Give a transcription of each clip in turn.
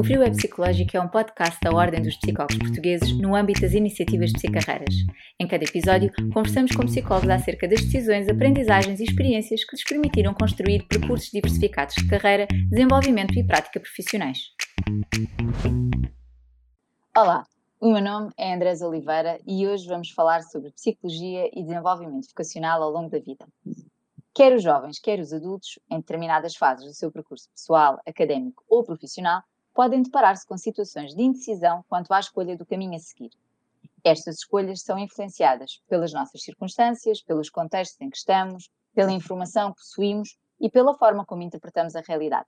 O Frio é Psicológico é um podcast da Ordem dos Psicólogos Portugueses no âmbito das iniciativas de psicarreiras. Em cada episódio, conversamos com psicólogos acerca das decisões, aprendizagens e experiências que lhes permitiram construir percursos diversificados de carreira, desenvolvimento e prática profissionais. Olá, o meu nome é Andrés Oliveira e hoje vamos falar sobre psicologia e desenvolvimento vocacional ao longo da vida. Quer os jovens, quer os adultos, em determinadas fases do seu percurso pessoal, académico ou profissional, podem deparar-se com situações de indecisão quanto à escolha do caminho a seguir. Estas escolhas são influenciadas pelas nossas circunstâncias, pelos contextos em que estamos, pela informação que possuímos e pela forma como interpretamos a realidade.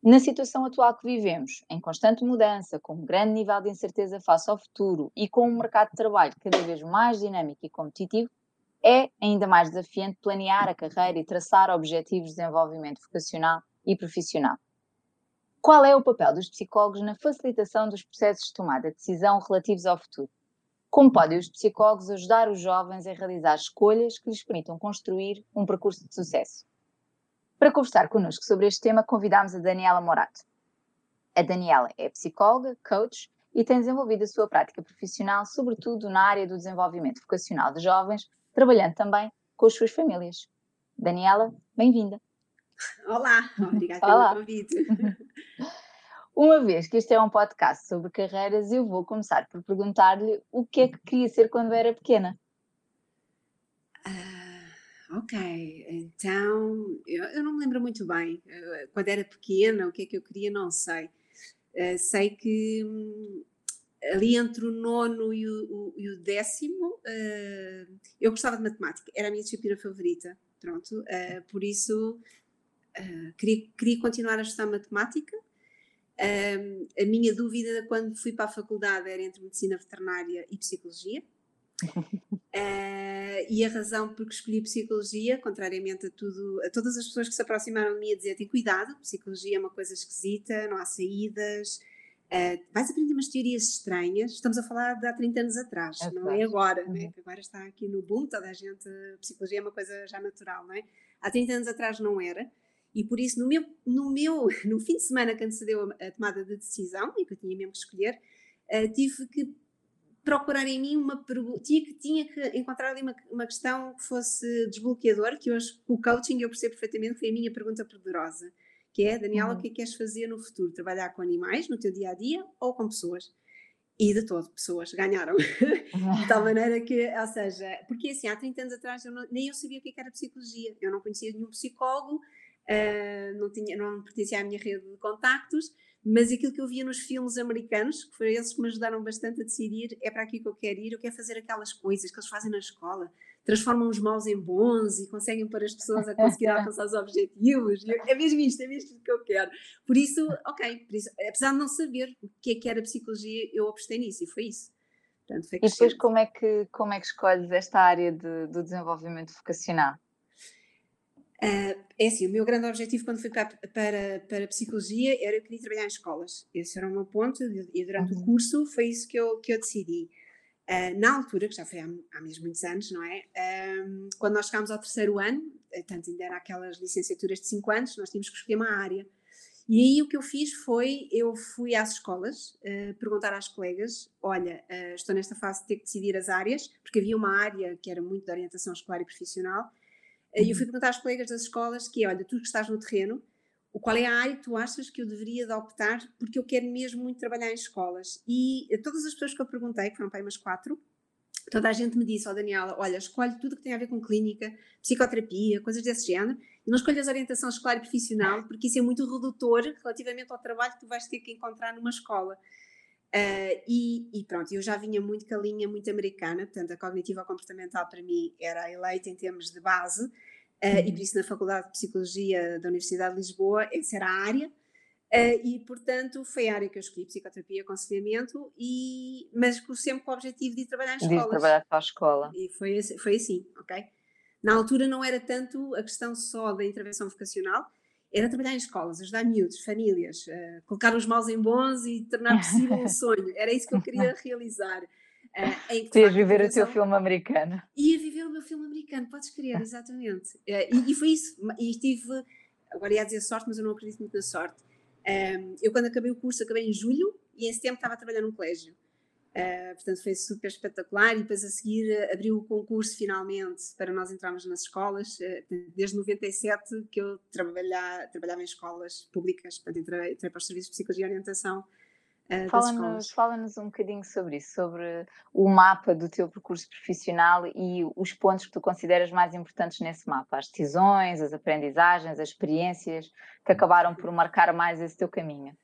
Na situação atual que vivemos, em constante mudança, com um grande nível de incerteza face ao futuro e com um mercado de trabalho cada vez mais dinâmico e competitivo, é ainda mais desafiante planear a carreira e traçar objetivos de desenvolvimento vocacional e profissional. Qual é o papel dos psicólogos na facilitação dos processos de tomada de decisão relativos ao futuro? Como podem os psicólogos ajudar os jovens a realizar escolhas que lhes permitam construir um percurso de sucesso? Para conversar connosco sobre este tema, convidámos a Daniela Morato. A Daniela é psicóloga, coach e tem desenvolvido a sua prática profissional, sobretudo na área do desenvolvimento vocacional de jovens, trabalhando também com as suas famílias. Daniela, bem-vinda. Olá, obrigada Olá. pelo convite. Uma vez que este é um podcast sobre carreiras, eu vou começar por perguntar-lhe o que é que queria ser quando era pequena. Uh, ok, então eu, eu, não me lembro muito bem. Uh, quando era pequena, o que é que eu queria, não sei. Uh, sei que hum, ali entre o nono e o, o, e o décimo, uh, eu gostava de matemática, era a minha disciplina favorita, pronto, uh, por isso uh, queria, queria continuar a estudar matemática. a minha dúvida quando fui para a faculdade era entre medicina veterinária e psicologia. e a razão por que escolhi psicologia, contrariamente a tudo, a todas as pessoas que se aproximaram de mim a dizer, tem cuidado, psicologia é uma coisa esquisita, não há saídas, Uh, vais aprender umas teorias estranhas. Estamos a falar de há 30 anos atrás, é não é agora, uhum. né? agora está aqui no boom, toda a gente. A psicologia é uma coisa já natural, não é? Há 30 anos atrás não era. E por isso, no meu, no meu no fim de semana que antecedeu a, a tomada de decisão, e que eu tinha mesmo que escolher, uh, tive que procurar em mim uma pergunta, tinha que, tinha que encontrar ali uma, uma questão que fosse desbloqueadora, que hoje, com o coaching, eu percebo perfeitamente foi a minha pergunta poderosa que é, Daniela, uhum. o que é que queres fazer no futuro? Trabalhar com animais no teu dia a dia ou com pessoas? E de todo, pessoas ganharam. de tal maneira que, ou seja, porque assim, há 30 anos atrás eu não, nem eu sabia o que, é que era psicologia, eu não conhecia nenhum psicólogo, uh, não, tinha, não pertencia à minha rede de contactos, mas aquilo que eu via nos filmes americanos, que foram esses que me ajudaram bastante a decidir, é para aqui que eu quero ir, eu quero fazer aquelas coisas que eles fazem na escola, transformam os maus em bons e conseguem pôr as pessoas a conseguir alcançar os objetivos. é mesmo isto, é mesmo isto que eu quero. Por isso, ok, por isso, apesar de não saber o que é que era psicologia, eu apostei nisso e foi isso. Portanto, foi e depois como é que, como é que escolhes esta área de, do desenvolvimento vocacional? Uh, é assim, o meu grande objetivo quando fui para, para, para a psicologia era eu queria trabalhar em escolas. Esse era o meu ponto e durante uhum. o curso foi isso que eu, que eu decidi. Uh, na altura, que já foi há, há mesmo muitos anos, não é? Um, quando nós chegámos ao terceiro ano, eh, tanto ainda era aquelas licenciaturas de 5 anos, nós tínhamos que escolher uma área. E aí o que eu fiz foi, eu fui às escolas uh, perguntar às colegas, olha, uh, estou nesta fase de ter que decidir as áreas, porque havia uma área que era muito de orientação escolar e profissional, e eu fui uhum. perguntar às colegas das escolas que, olha, tu que estás no terreno, qual é a área que tu achas que eu deveria de optar, porque eu quero mesmo muito trabalhar em escolas. E todas as pessoas que eu perguntei, que foram para aí umas quatro, toda a gente me disse, ó oh, Daniela, olha, escolhe tudo que tem a ver com clínica, psicoterapia, coisas desse género, e não escolhas orientação escolar e profissional, porque isso é muito redutor relativamente ao trabalho que tu vais ter que encontrar numa escola. Uh, e, e, pronto, eu já vinha muito com a linha muito americana, portanto, a cognitiva comportamental para mim era eleita em termos de base, Uh, e por isso na Faculdade de Psicologia da Universidade de Lisboa, essa era a área, uh, e portanto foi a área que eu escolhi, psicoterapia, aconselhamento, e, mas sempre com o objetivo de ir trabalhar em escolas. De trabalhar para a escola. E foi, foi assim, ok? Na altura não era tanto a questão só da intervenção vocacional, era trabalhar em escolas, ajudar miúdos, famílias, uh, colocar os maus em bons e tornar possível um sonho. Era isso que eu queria realizar. Uh, em que, viver o teu filme americano. Ia viver o meu filme americano, podes crer, exatamente. Uh, e, e, foi isso. E tive, agora ia dizer sorte, mas eu não acredito muito na sorte. Um, eu, quando acabei o curso, acabei em julho e em setembro estava a trabalhar num colégio. Uh, portanto, foi super espetacular. E depois, a seguir, uh, abriu o concurso finalmente para nós entrarmos nas escolas. Uh, desde 97 que eu trabalhava em escolas públicas. Portanto, entrei, entrei para os serviços de psicologia e orientação Fala-nos fala um bocadinho sobre isso, sobre o mapa do teu percurso profissional e os pontos que tu consideras mais importantes nesse mapa, as decisões, as aprendizagens, as experiências que acabaram por marcar mais esse teu caminho.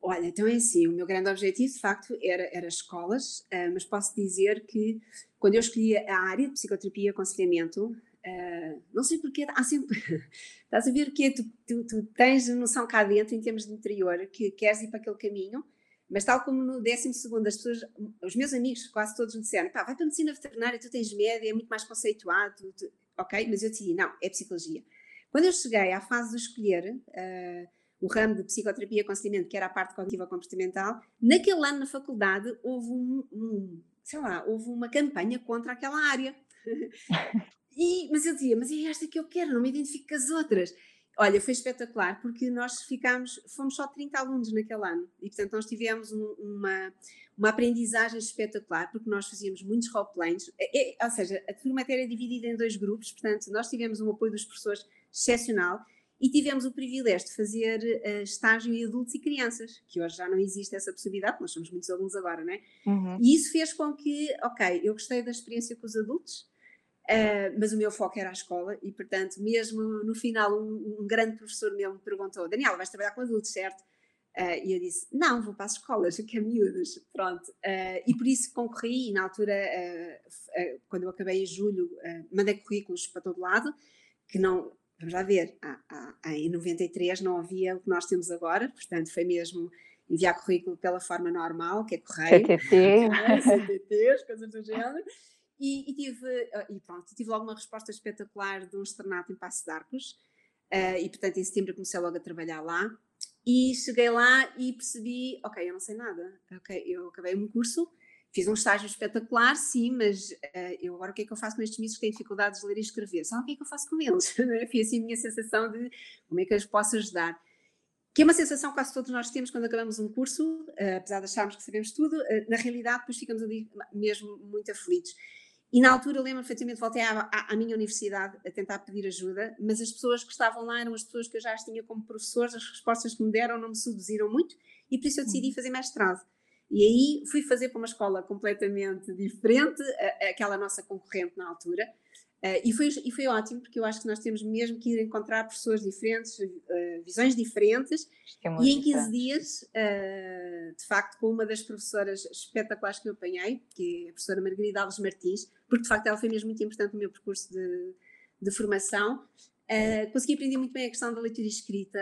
Olha, então é assim, o meu grande objetivo de facto era, era escolas, uh, mas posso dizer que quando eu escolhi a área de psicoterapia e aconselhamento, uh, não sei porque, há sempre, estás a ver que tu, tu, tu tens noção cá dentro em termos de interior, que queres ir para aquele caminho, mas tal como no 12 as pessoas, os meus amigos, quase todos me disseram, pá, vai para a medicina veterinária, tu tens média, é muito mais conceituado, tu... ok? Mas eu decidi, não, é psicologia. Quando eu cheguei à fase de escolher uh, o ramo de psicoterapia e aconselhamento, que era a parte cognitiva comportamental, naquele ano na faculdade houve um, um sei lá, houve uma campanha contra aquela área. e, mas eu dizia, mas é esta que eu quero, não me identifico com as outras. Olha, foi espetacular, porque nós ficámos, fomos só 30 alunos naquele ano, e portanto nós tivemos um, uma, uma aprendizagem espetacular, porque nós fazíamos muitos roleplays, é, é, ou seja, a turma era dividida em dois grupos, portanto nós tivemos um apoio dos professores excepcional, e tivemos o privilégio de fazer uh, estágio em adultos e crianças, que hoje já não existe essa possibilidade, nós somos muitos alunos agora, não é? Uhum. E isso fez com que, ok, eu gostei da experiência com os adultos, Uh, mas o meu foco era a escola e, portanto, mesmo no final, um, um grande professor meu me perguntou: Daniela, vais trabalhar com adultos, certo? Uh, e eu disse: Não, vou para as escolas, eu quero miúdos. Pronto. Uh, e por isso concorri, e na altura, quando eu acabei em julho, mandei currículos para todo lado, que não. Vamos lá ver, há, há, em 93 não havia o que nós temos agora, portanto, foi mesmo enviar currículo pela forma normal, que é correio. CTT. CTT, coisas do género. E, e, tive, ah, e pronto, tive logo uma resposta espetacular de um externato em Passo de Arcos, uh, e portanto em setembro comecei logo a trabalhar lá, e cheguei lá e percebi, ok, eu não sei nada, ok, eu acabei um curso, fiz um estágio espetacular, sim, mas uh, eu agora o que é que eu faço com estes miúdos que têm dificuldades de ler e escrever? Sabe o que é que eu faço com eles? Foi assim a minha sensação de como é que eu os posso ajudar que é uma sensação que quase todos nós temos quando acabamos um curso, uh, apesar de acharmos que sabemos tudo, uh, na realidade depois ficamos ali mesmo muito aflitos. E na altura eu lembro perfeitamente, voltei à, à, à, minha universidade a tentar pedir ajuda, mas as pessoas que estavam lá eram as pessoas que eu já as tinha como professores, as respostas que me deram não me seduziram muito e por isso eu decidi uhum. fazer mestrado. E aí fui fazer para uma escola completamente diferente, aquela nossa concorrente na altura, Uh, e, foi, e foi ótimo, porque eu acho que nós temos mesmo que ir encontrar pessoas diferentes, uh, visões diferentes, é e em 15 dias, uh, de facto, com uma das professoras espetaculares que eu apanhei, que é a professora Margarida Alves Martins, porque de facto ela foi mesmo muito importante no meu percurso de, de formação, consegui aprender muito bem a questão da leitura escrita,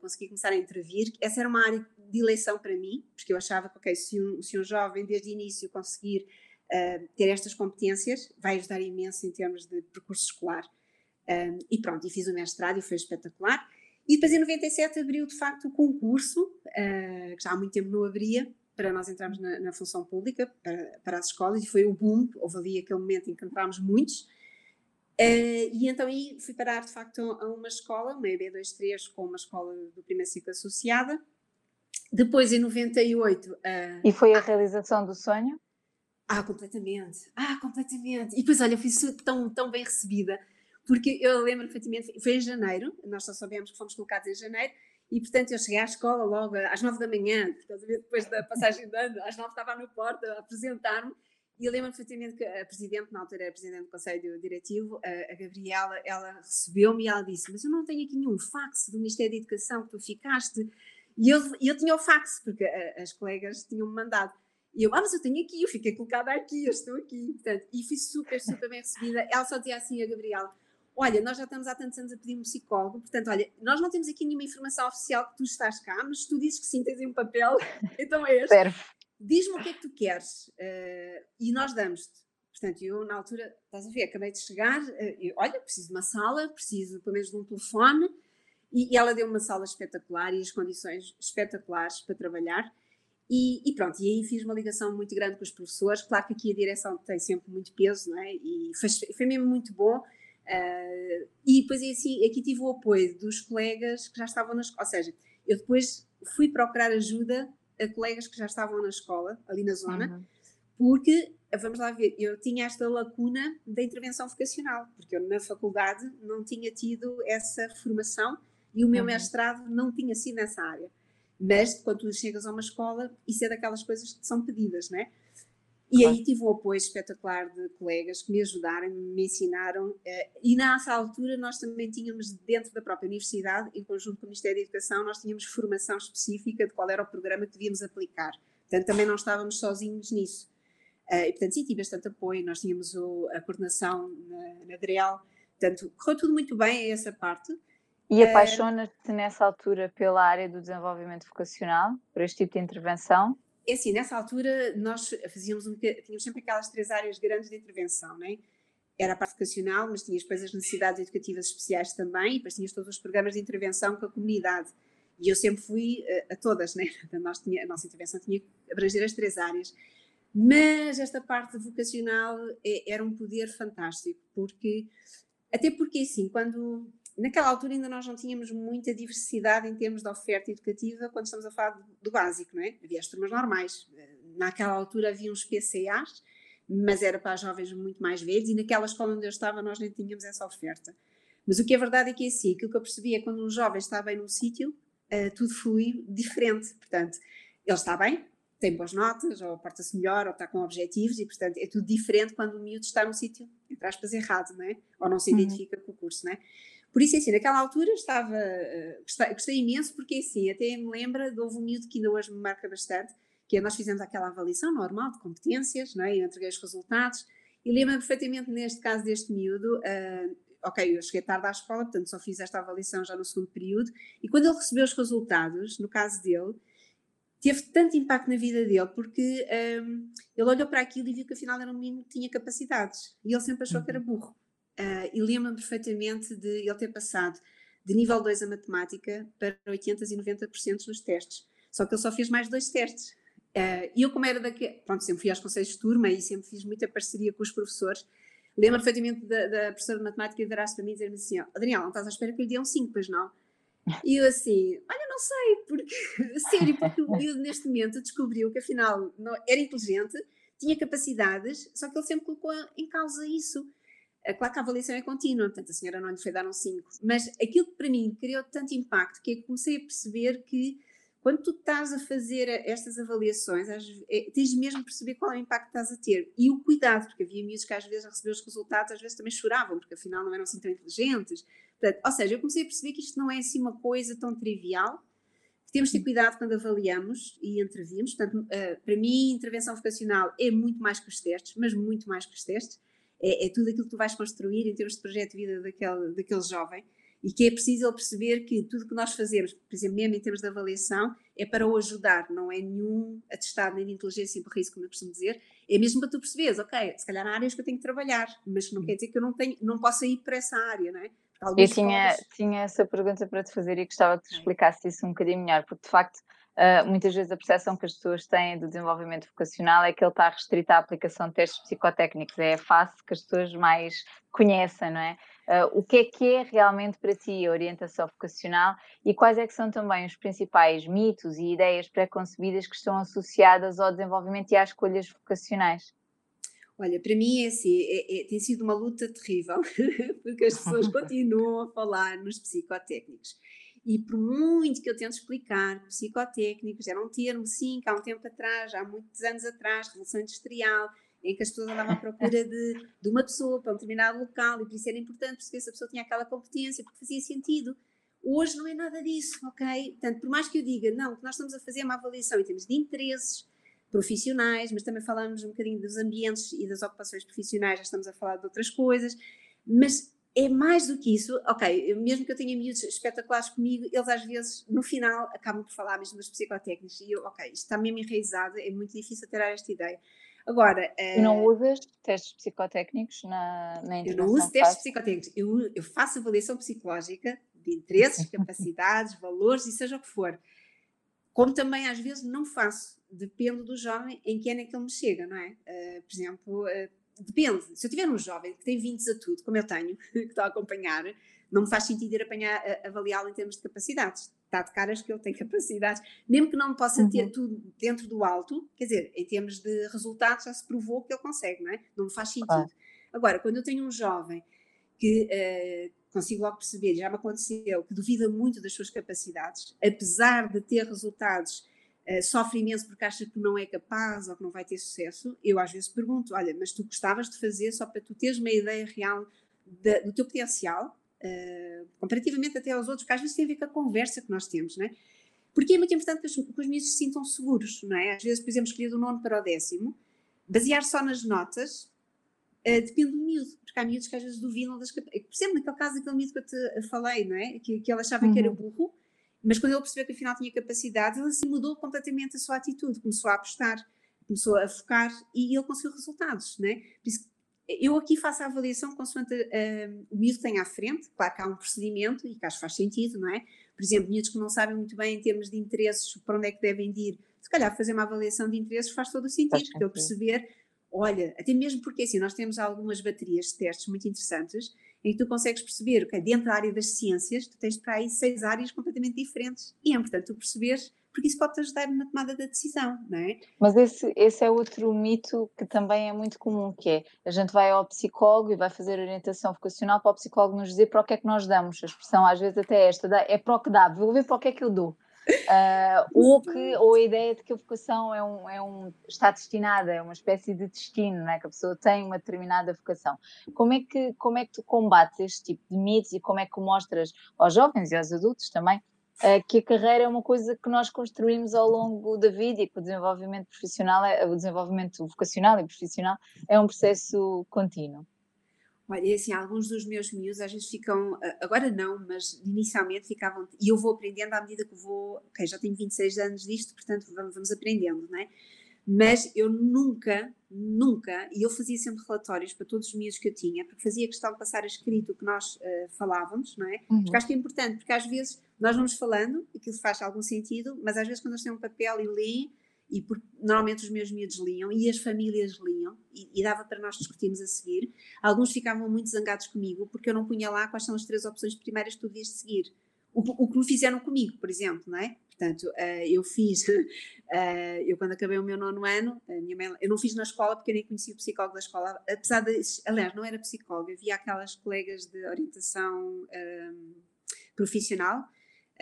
consegui começar a intervir, essa era uma área de eleição para mim, porque eu achava que, ok, se um, se um jovem desde o início conseguir uh, ter estas competências vai ajudar imenso em termos de percurso escolar. Um, e pronto, e fiz o mestrado e foi espetacular. E depois em 97 abriu de facto o concurso, uh, que já há muito tempo não abria, para nós entrarmos na, na função pública, para, para, as escolas, e foi o boom, houve ali aquele momento em que entrámos muitos. Uh, e então aí fui parar de facto a uma escola, uma EB23, com uma escola do primeiro ciclo associada. Depois em 98. Uh, e foi a realização do sonho? Ah, completamente. Ah, completamente. E depois, olha, fui tão, tão bem recebida, porque eu lembro perfeitamente, foi em janeiro, nós só sabemos que fomos colocados em janeiro, e portanto eu cheguei à escola logo às nove da manhã, depois da passagem de ano, às nove estava na porta a apresentar-me, e eu lembro perfeitamente que a presidente, na altura era presidente do Conselho Diretivo, a, a Gabriela, ela recebeu-me e ela disse: Mas eu não tenho aqui nenhum fax do Ministério da Educação que tu ficaste. E eu, eu tinha o fax, porque a, as colegas tinham-me mandado. E eu, ah, mas eu tenho aqui, eu fiquei colocada aqui, eu estou aqui. Portanto, e fui super, super bem recebida. Ela só dizia assim a Gabriela: Olha, nós já estamos há tantos anos a pedir um psicólogo, portanto, olha, nós não temos aqui nenhuma informação oficial que tu estás cá, mas tu dizes que sim, tens aí um papel, então é este. Diz-me o que é que tu queres uh, e nós damos-te. Portanto, eu na altura, estás a ver, acabei de chegar, uh, eu, olha, preciso de uma sala, preciso pelo menos de um telefone, e, e ela deu uma sala espetacular e as condições espetaculares para trabalhar. E, e, pronto, e aí fiz uma ligação muito grande com os professores. Claro que aqui a direção tem sempre muito peso, não é? E foi, foi mesmo muito bom. Uh, e depois assim, aqui tive o apoio dos colegas que já estavam nas. Ou seja, eu depois fui procurar ajuda a colegas que já estavam na escola, ali na zona, uhum. porque, vamos lá ver, eu tinha esta lacuna da intervenção vocacional, porque eu na faculdade não tinha tido essa formação e o meu uhum. mestrado não tinha sido nessa área. Mas quando tu chegas a uma escola, isso é daquelas coisas que são pedidas, não é? E aí tive um apoio espetacular de colegas que me ajudaram, me ensinaram. Uh, e nessa altura nós também tínhamos, dentro da própria universidade, em conjunto com o Ministério da Educação, nós tínhamos formação específica de qual era o programa que devíamos aplicar. Portanto, também não estávamos sozinhos nisso. Uh, e, portanto, sim, tive bastante apoio. Nós tínhamos a coordenação na, na DREAL. Portanto, correu tudo muito bem essa parte. E eh, apaixona-te nessa altura pela área do desenvolvimento vocacional, por este tipo de intervenção? É assim, nessa altura nós fazíamos um, tínhamos sempre aquelas três áreas grandes de intervenção, não é? Era a parte vocacional, mas tinhas depois as necessidades educativas especiais também, e depois tinhas todos os programas de intervenção com a comunidade. E eu sempre fui a, eh, a todas, né? Nós tinha, a nossa intervenção tinha que abranger as três áreas. Mas esta parte vocacional é, era um poder fantástico, porque, até porque assim, quando naquela altura ainda nós não tínhamos muita diversidade em termos de oferta educativa quando estamos a falar do básico, não é? Havia as turmas normais. Naquela altura havia uns PCAs, mas era para jovens muito mais velhos e naquela escola onde eu estava nós nem tínhamos essa oferta. Mas o que é verdade é que é assim, aquilo que eu percebi é que quando um jovem está bem num sítio, uh, tudo flui diferente. Portanto, ele está bem, tem boas notas, ou porta-se melhor, ou está com objetivos, e portanto é tudo diferente quando o miúdo está num sítio, entre aspas, errado, não é? Ou não se uhum. identifica uhum. com o curso, não é? Por isso, assim, naquela altura estava, uh, gostei, gostei, imenso, porque assim, até me lembra de houve um miúdo que ainda hoje me marca bastante, que é nós fizemos aquela avaliação normal de competências, não é? eu entreguei os resultados, e lembro-me perfeitamente neste caso deste miúdo, uh, ok, eu cheguei tarde à escola, portanto só fiz esta avaliação já no segundo período, e quando ele recebeu os resultados, no caso dele, teve tanto impacto na vida dele, porque um, ele olhou para aquilo e viu que afinal era um menino que tinha capacidades, e ele sempre achou que era uhum. burro. Uh, e lembro-me perfeitamente de ele ter passado de nível 2 a matemática para 80 e 90% nos testes. Só que ele só fez mais dois testes. Uh, e eu, como era daqui, pronto, sempre fui aos conselhos de turma e sempre fiz muita parceria com os professores. Lembro-me perfeitamente da, da, professora de matemática virar-se para mim e dizer-me assim: oh, Adriana, não estás à espera que lhe dê um 5, pois não? E eu assim, olha, não sei, porque, sério, porque o miúdo neste momento descobriu que afinal não, era inteligente, tinha capacidades, só que ele sempre colocou em causa isso. Claro que a avaliação é contínua, portanto a senhora não lhe foi dar um 5, mas aquilo que para mim criou tanto impacto que que comecei a perceber que quando tu estás a fazer estas avaliações, é, tens mesmo de perceber qual é o impacto que estás a ter e o cuidado, porque havia miúdos que às vezes a receber os resultados, às vezes também choravam, porque afinal não eram assim tão inteligentes. Portanto, ou seja, eu comecei a perceber que isto não é assim uma coisa tão trivial, temos de ter cuidado quando avaliamos e intervimos. Portanto, uh, para mim, intervenção vocacional é muito mais que os testes, mas muito mais que os testes é, é, tudo aquilo que tu vais construir em termos de projeto de vida daquele, daquele jovem. E que é preciso ele perceber que tudo que nós fazemos, por exemplo, mesmo em termos de avaliação, é para o ajudar, não é nenhum atestado nem de inteligência e risco, como eu costumo dizer, é mesmo para tu perceberes, ok, se calhar há áreas que eu tenho que trabalhar, mas não quer dizer que eu não, tenho, não possa ir para essa área, não é? eu tinha, tinha essa pergunta para te fazer e gostava que tu explicasse isso um bocadinho melhor, porque de facto Uh, muitas vezes a percepção que as pessoas têm do desenvolvimento vocacional é que ele está restrito à aplicação de testes psicotécnicos, é a face que as pessoas mais conhecem, não é? Uh, o que é que é realmente para ti a orientação vocacional e quais é que são também os principais mitos e ideias pré-concebidas que estão associadas ao desenvolvimento e às escolhas vocacionais? Olha, para mim é assim, é, é, tem sido uma luta terrível, porque as pessoas continuam a falar nos psicotécnicos. E por muito que eu tento explicar, psicotécnicos era um termo, sim, que há um tempo atrás, há muitos anos atrás, Revolução Industrial, em que as pessoas andavam à procura de, de uma pessoa para um determinado local e por isso era importante perceber se a pessoa tinha aquela competência, porque fazia sentido. Hoje não é nada disso, ok? Portanto, por mais que eu diga, não, que nós estamos a fazer é uma avaliação em termos de interesses profissionais, mas também falamos um bocadinho dos ambientes e das ocupações profissionais, já estamos a falar de outras coisas, mas é mais do que isso, ok, mesmo que eu tenha miúdos espetaculares comigo, eles às vezes, no final, acabam por falar mesmo dos psicotécnicos, e eu, ok, isto está mesmo enraizado, é muito difícil tirar esta ideia. Agora... Uh, não usas testes psicotécnicos na, na Eu não uso testes psicotécnicos, eu, eu faço avaliação psicológica de interesses, capacidades, valores e seja o que for. Como também às vezes não faço, depende do jovem em que ano é que ele me chega, não é? Uh, por exemplo... Uh, depende. Se eu tiver um jovem que tem 20 a tudo, como eu tenho, que estou a acompanhar, não me faz sentido ir apanhar, avaliá-lo em termos de capacidades. está de caras que ele tem capacidades, mesmo que não possa ter uhum. tudo dentro do alto, quer dizer, em termos de resultados já se provou que ele consegue, não é? Não me faz sentido. Ah. Agora, quando eu tenho um jovem que uh, consigo logo perceber, já me aconteceu, que duvida muito das suas capacidades, apesar de ter resultados, uh, sofre imenso porque acha que não é capaz ou que não vai ter sucesso, eu às vezes pergunto, olha, mas tu gostavas de fazer só para tu teres uma ideia real do teu potencial, uh, comparativamente até aos outros, que às vezes tem a ver com a conversa que nós temos, não é? Porque é muito importante que os, que os miúdos se sintam seguros, não é? Às vezes, por exemplo, escolher do nono para o décimo, basear só nas notas, Uh, depende do miúdo, porque há miúdos que às vezes duvidam das capacidades. Por exemplo, naquele caso daquele miúdo que eu te falei, não é? Que, que ele achava uhum. que era uhum. burro, mas quando ele percebeu que afinal tinha capacidade, ele assim mudou completamente a sua atitude, começou a apostar, começou a focar e ele conseguiu resultados, não é? Por isso, eu aqui faço a avaliação consoante uh, o miúdo que tem à frente, claro que há um procedimento e que acho que faz sentido, não é? Por exemplo, miúdos que não sabem muito bem em termos de interesses para onde é que devem ir, se calhar fazer uma avaliação de interesses faz todo o sentido, porque ele perceber olha, até mesmo porque assim, nós temos algumas baterias de testes muito interessantes em que tu consegues perceber que dentro da área das ciências tu tens para aí seis áreas completamente diferentes e é importante tu perceberes porque isso pode te ajudar na tomada da decisão, não é? Mas esse, esse é outro mito que também é muito comum, que é a gente vai ao psicólogo e vai fazer orientação vocacional para o psicólogo nos dizer para o que é que nós damos. A expressão às vezes até é esta, é para o que dá, vou ver para o que é que eu dou. Uh, ou, que, ou a ideia de que a vocação é um, é um, está destinada, é uma espécie de destino, né? que a pessoa tem uma determinada vocação. Como é, que, como é que tu combates este tipo de mitos e como é que mostras aos jovens e aos adultos também uh, que a carreira é uma coisa que nós construímos ao longo da vida e que o desenvolvimento profissional, é, o desenvolvimento vocacional e profissional é um processo contínuo? Olha, assim, alguns dos meus miúdos às vezes ficam, agora não, mas inicialmente ficavam, e eu vou aprendendo à medida que vou, ok, já tenho 26 anos disto, portanto vamos, vamos aprendendo, não é? Mas eu nunca, nunca, e eu fazia sempre relatórios para todos os miúdos que eu tinha, porque fazia questão de passar a escrito o que nós uh, falávamos, não é? Uhum. Porque acho que é importante, porque às vezes nós vamos falando, e aquilo faz algum sentido, mas às vezes quando eles têm um papel e leem, e por, normalmente os meus miúdos liam e as famílias liam e, e, dava para nós discutirmos a seguir. Alguns ficavam muito zangados comigo porque eu não punha lá quais são as três opções primárias que tu devias seguir. O, que me fizeram comigo, por exemplo, não é? Portanto, uh, eu fiz, uh, eu quando acabei o meu nono ano, mãe, eu não fiz na escola porque eu nem conhecia o psicólogo da escola, apesar de, aliás, não era psicóloga, havia aquelas colegas de orientação um, profissional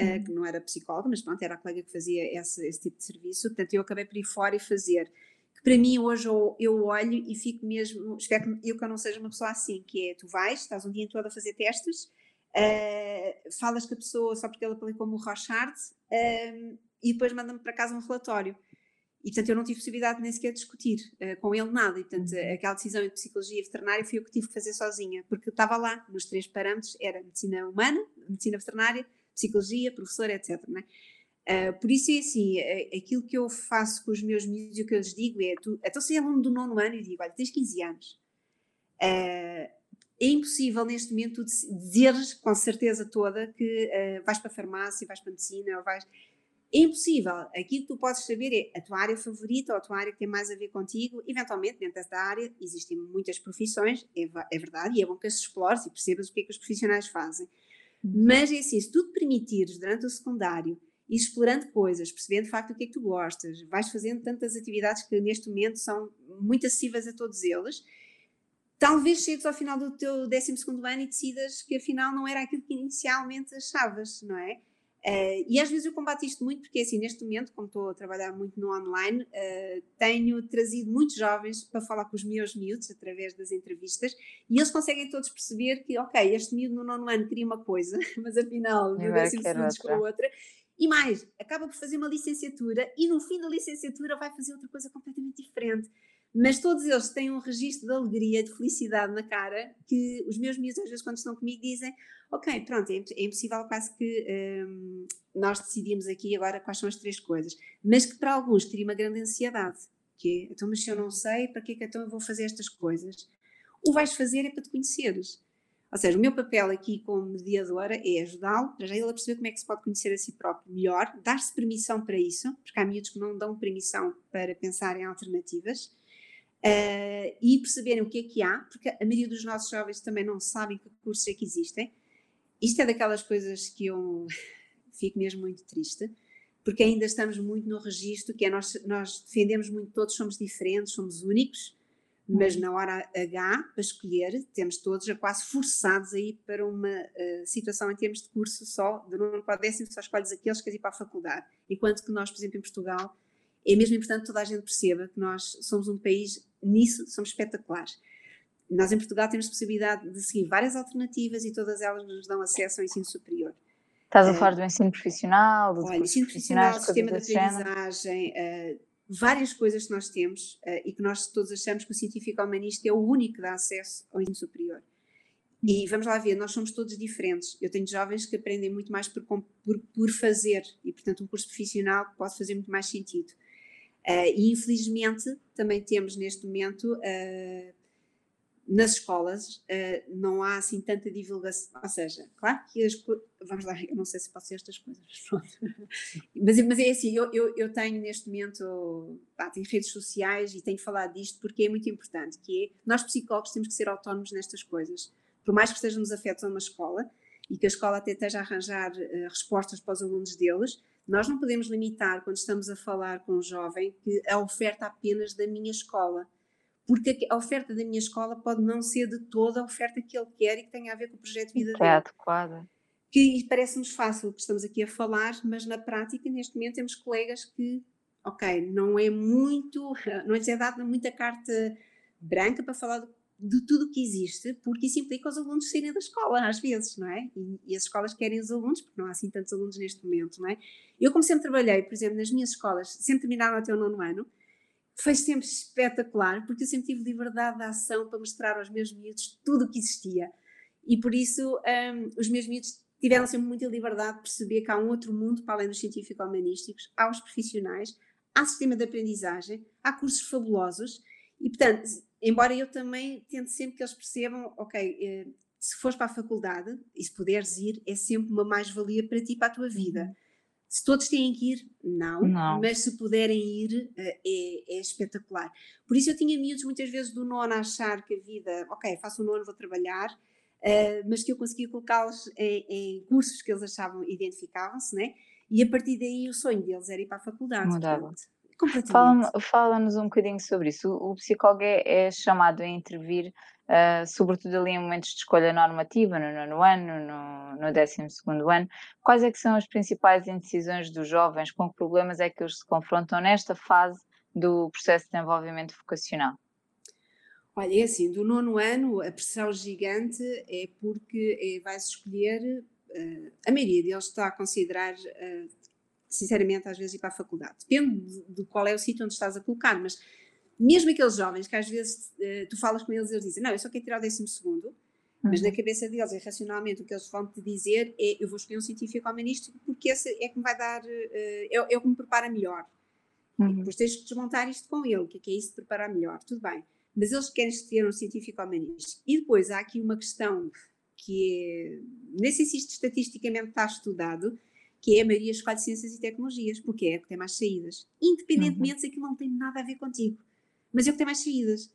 uh, que não era psicóloga, mas pronto, era a colega que fazia esse, esse, tipo de serviço, portanto eu acabei por ir fora e fazer. Que para mim hoje eu, eu olho e fico mesmo, espero que eu, que eu não seja uma pessoa assim, que é, tu vais, estás um dia todo a fazer testes, uh, falas com a pessoa só porque ela aplicou como o Rochard uh, e depois manda-me para casa um relatório. E, portanto, eu não tive possibilidade nem sequer de discutir uh, com ele nada. E, portanto, uhum. aquela decisão de psicologia veterinária fui eu que tive que fazer sozinha, porque estava lá, nos três parâmetros, era medicina humana, medicina veterinária, psicologia, professor, etc. Uh, por isso é assim, uh, aquilo que eu faço com os meus miúdos e o que eu lhes digo é, tu, então se é aluno do nono ano e digo, olha, tens 15 anos, uh, é impossível neste momento dizeres com certeza toda que vais para a farmácia, vais para a medicina, ou vais... É impossível. Aquilo que tu podes saber é a tua área favorita ou a tua área que tem mais a ver contigo. Eventualmente, dentro desta área, existem muitas profissões, é, é verdade, e é bom que as explores e percebas o que é que os profissionais fazem. Mas é assim, se tu te permitires durante o secundário ir explorando coisas, percebendo de facto o que é que tu gostas, vais fazendo tantas atividades que neste momento são muito acessíveis a todos eles, talvez chegues ao final do teu 12 ano e decidas que afinal não era aquilo que inicialmente achavas, não é? Uh, e às vezes eu combato isto muito porque, assim, neste momento, como estou a trabalhar muito no online, uh, tenho trazido muitos jovens para falar com os meus miúdos através das entrevistas e eles conseguem todos perceber que, ok, este miúdo no nono ano queria uma coisa, mas afinal no décimo segundo escolheu outra. E mais, acaba por fazer uma licenciatura e no fim da licenciatura vai fazer outra coisa completamente diferente mas todos eles têm um registro de alegria, de felicidade na cara, que os meus miúdos, às vezes, quando estão comigo, dizem: Ok, pronto, é, é impossível quase que um, nós decidimos aqui agora quais são as três coisas, mas que para alguns cria uma grande ansiedade, que é, então, mas se eu não sei, para que é que então eu vou fazer estas coisas? O vais fazer é para te conheceres. Ou seja, o meu papel aqui como mediadora é ajudá-lo, para já ele a perceber como é que se pode conhecer a si próprio melhor, dar-se permissão para isso, porque há miúdos que não dão permissão para pensar em alternativas, uh, e perceberem o que é que há, porque a maioria dos nossos jovens também não sabem que cursos é que existem. Isto é daquelas coisas que eu fico mesmo muito triste, porque ainda estamos muito no registro que é nós, nós defendemos muito todos, somos diferentes, somos únicos, mas na hora H, para escolher, temos todos já quase forçados a ir para uma uh, situação em termos de curso só, de nono para décimo, só escolhes aqueles que querem ir para a faculdade. Enquanto que nós, por exemplo, em Portugal, é mesmo importante que toda a gente perceba que nós somos um país, nisso, somos espetaculares. Nós em Portugal temos possibilidade de seguir várias alternativas e todas elas nos dão acesso ao ensino superior. Estás a eh, falar do ensino profissional, do olha, ensino profissional, sistema de aprendizagem, uh, várias coisas que nós temos uh, e que nós todos achamos que o científico humanista é o único que dá acesso ao ensino superior. E vamos lá ver, nós somos todos diferentes. Eu tenho jovens que aprendem muito mais por, por, por fazer e, portanto, um curso profissional pode fazer muito mais sentido. Uh, e, infelizmente, também temos neste momento uh, nas escolas uh, não há assim tanta divulgação, ou seja, claro que as vamos lá, eu não sei se posso ser estas coisas, mas, mas é assim, eu, eu, eu, tenho neste momento, pá, tenho redes sociais e tenho falado disto porque é muito importante, que é, nós psicólogos temos que ser autónomos nestas coisas, por mais que estejamos afetos a uma escola e que a escola até esteja a arranjar uh, respostas para os alunos deles, nós não podemos limitar, quando estamos a falar com um jovem, que a oferta apenas da minha escola, porque a oferta da minha escola pode não ser de toda a oferta que ele quer e que tenha a ver com o projeto de vida que dele. É adequada. Que parece-nos fácil o que estamos aqui a falar, mas na prática, neste momento, temos colegas que, ok, não é muito, não é dado muita carta branca para falar de, de tudo o que existe, porque isso implica os alunos saírem da escola, às vezes, não é? E, e, as escolas querem os alunos, porque não há assim tantos alunos neste momento, não é? Eu, como sempre trabalhei, por exemplo, nas minhas escolas, sempre terminaram até o nono ano, foi sempre espetacular, porque eu sempre tive liberdade de ação para mostrar aos meus miúdos tudo o que existia. E por isso um, os meus miúdos tiveram sempre muita liberdade de perceber que há um outro mundo para além dos científico-humanísticos, há os profissionais, há sistema de aprendizagem, há cursos fabulosos e, portanto, embora eu também tente sempre que eles percebam, ok, eh, se fores para a faculdade e se puderes ir, é sempre uma mais-valia para ti e para a tua vida. Se todos têm que ir, não, não. mas se puderem ir, eh, é, é, espetacular. Por isso eu tinha miúdos muitas vezes do nono a achar que a vida, ok, faço o nono, vou trabalhar, uh, mas que eu conseguia colocá-los em, em, cursos que eles achavam, identificavam-se, né? E a partir daí o sonho deles era ir para a faculdade. Mudava. Fala-nos fala um bocadinho sobre isso. O, o psicólogo é, é chamado a intervir uh, sobretudo ali em momentos de escolha normativa, no nono ano, no, no décimo segundo ano. Quais é que são as principais indecisões dos jovens? Com que problemas é que eles se confrontam nesta fase do processo de desenvolvimento vocacional? Olha, é assim, do nono ano, a pressão gigante é porque é, vai-se escolher, uh, a maioria deles está a considerar, uh, sinceramente, às vezes ir para a faculdade. Depende de, de qual é o sítio onde estás a colocar, mas mesmo aqueles jovens que às vezes uh, tu falas com eles eles dizem, não, eu só quero tirar o décimo segundo, uhum. mas na cabeça deles, irracionalmente, o que eles vão te dizer é, eu vou escolher um científico humanístico porque esse é que me vai dar, uh, é, é, o que me prepara melhor. Uhum. depois tens que desmontar isto com ele, o que é, que é isso de preparar melhor, tudo bem. Mas eles querem ter um científico humanístico. E depois há aqui uma questão que é, nem sei se isto estatisticamente está estudado, que é a maioria escolhe ciências e tecnologias, porque é a que tem mais saídas, independentemente uhum. se aquilo não tem nada a ver contigo mas é o que tem mais saídas.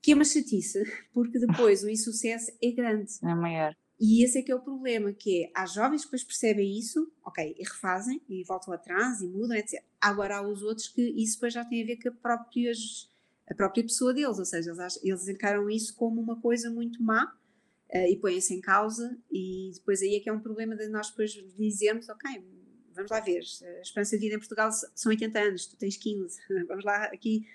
Que é uma chatice, porque depois o insucesso é grande. É maior. E esse é que é o problema, que é, há jovens que depois percebem isso, ok, e refazem, e voltam atrás, e mudam, etc. Agora há os outros que isso depois já tem a ver com a, próprias, a própria pessoa deles, ou seja, eles, eles encaram isso como uma coisa muito má, uh, e põem-se em causa, e depois aí é que é um problema de nós depois dizermos, ok, vamos lá ver, a esperança de vida em Portugal são 80 anos, tu tens 15, vamos lá aqui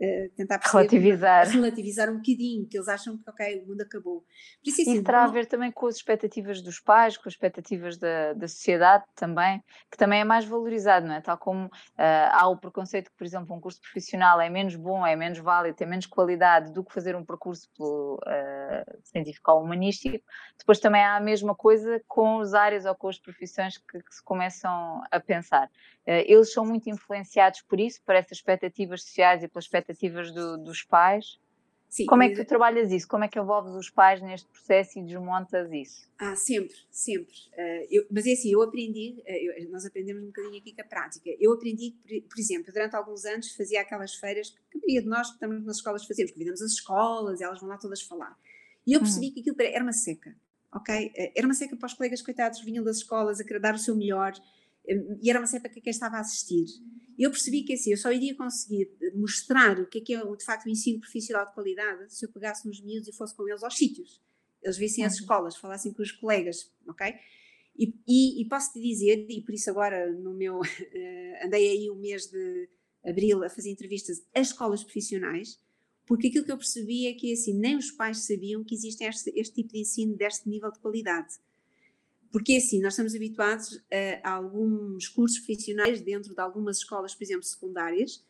uh, tentar perceber, relativizar. relativizar um bocadinho, que eles acham que ok, o mundo acabou. Por isso, assim, terá não... a ver também com as expectativas dos pais, com as expectativas da, da sociedade também, que também é mais valorizado, não é? Tal como uh, há o preconceito que, por exemplo, um curso profissional é menos bom, é menos válido, tem menos qualidade do que fazer um percurso pelo, uh, científico ou humanístico, depois também há a mesma coisa com as áreas ou com as profissões que, que se começam a pensar. Eh, eles são muito influenciados por isso, por essas expectativas sociais e pelas expectativas do, dos pais. Sim, Como é que tu trabalhas isso? Como é que envolves os pais neste processo e desmontas isso? Ah, sempre, sempre. Uh, eu, mas é assim, eu aprendi, uh, eu, nós aprendemos um bocadinho aqui com a prática. Eu aprendi, por, por, exemplo, durante alguns anos fazia aquelas feiras que a maioria de nós que estamos nas escolas fazemos, convidamos as escolas, elas vão lá todas falar. E eu percebi uhum. que aquilo era uma seca, ok? Era uma seca para os colegas coitados vinham das escolas a querer dar o seu melhor e era uma CEPA que quem estava a assistir. Eu percebi que assim, eu só iria conseguir mostrar o que é que é de facto o ensino profissional de qualidade se eu pegasse nos miúdos e fosse com eles aos sítios. Eles vissem as uhum. escolas, falassem com os colegas, ok? E, e, e posso te dizer, e por isso agora no meu, uh, andei aí o mês de abril a fazer entrevistas às escolas profissionais, porque aquilo que eu percebi é que assim, nem os pais sabiam que existe este, este tipo de ensino deste nível de qualidade. Porque assim, nós estamos habituados a, a, alguns cursos profissionais dentro de algumas escolas, por exemplo, secundárias.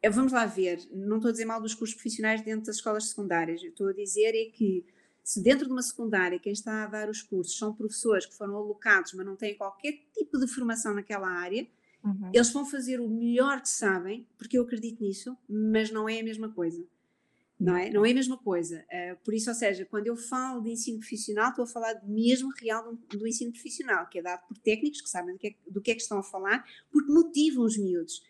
Eh, vamos lá ver, não estou a dizer mal dos cursos profissionais dentro das escolas secundárias, eu estou a dizer é que se dentro de uma secundária quem está a dar os cursos são professores que foram alocados, mas não têm qualquer tipo de formação naquela área, uhum. eles vão fazer o melhor que sabem, porque eu acredito nisso, mas não é a mesma coisa. Não é? Não é a mesma coisa. Uh, por isso, ou seja, quando eu falo de ensino profissional, estou a falar mesmo real do, do ensino profissional, que é dado por técnicos que sabem do que, é, do que é que estão a falar, porque motivam os miúdos.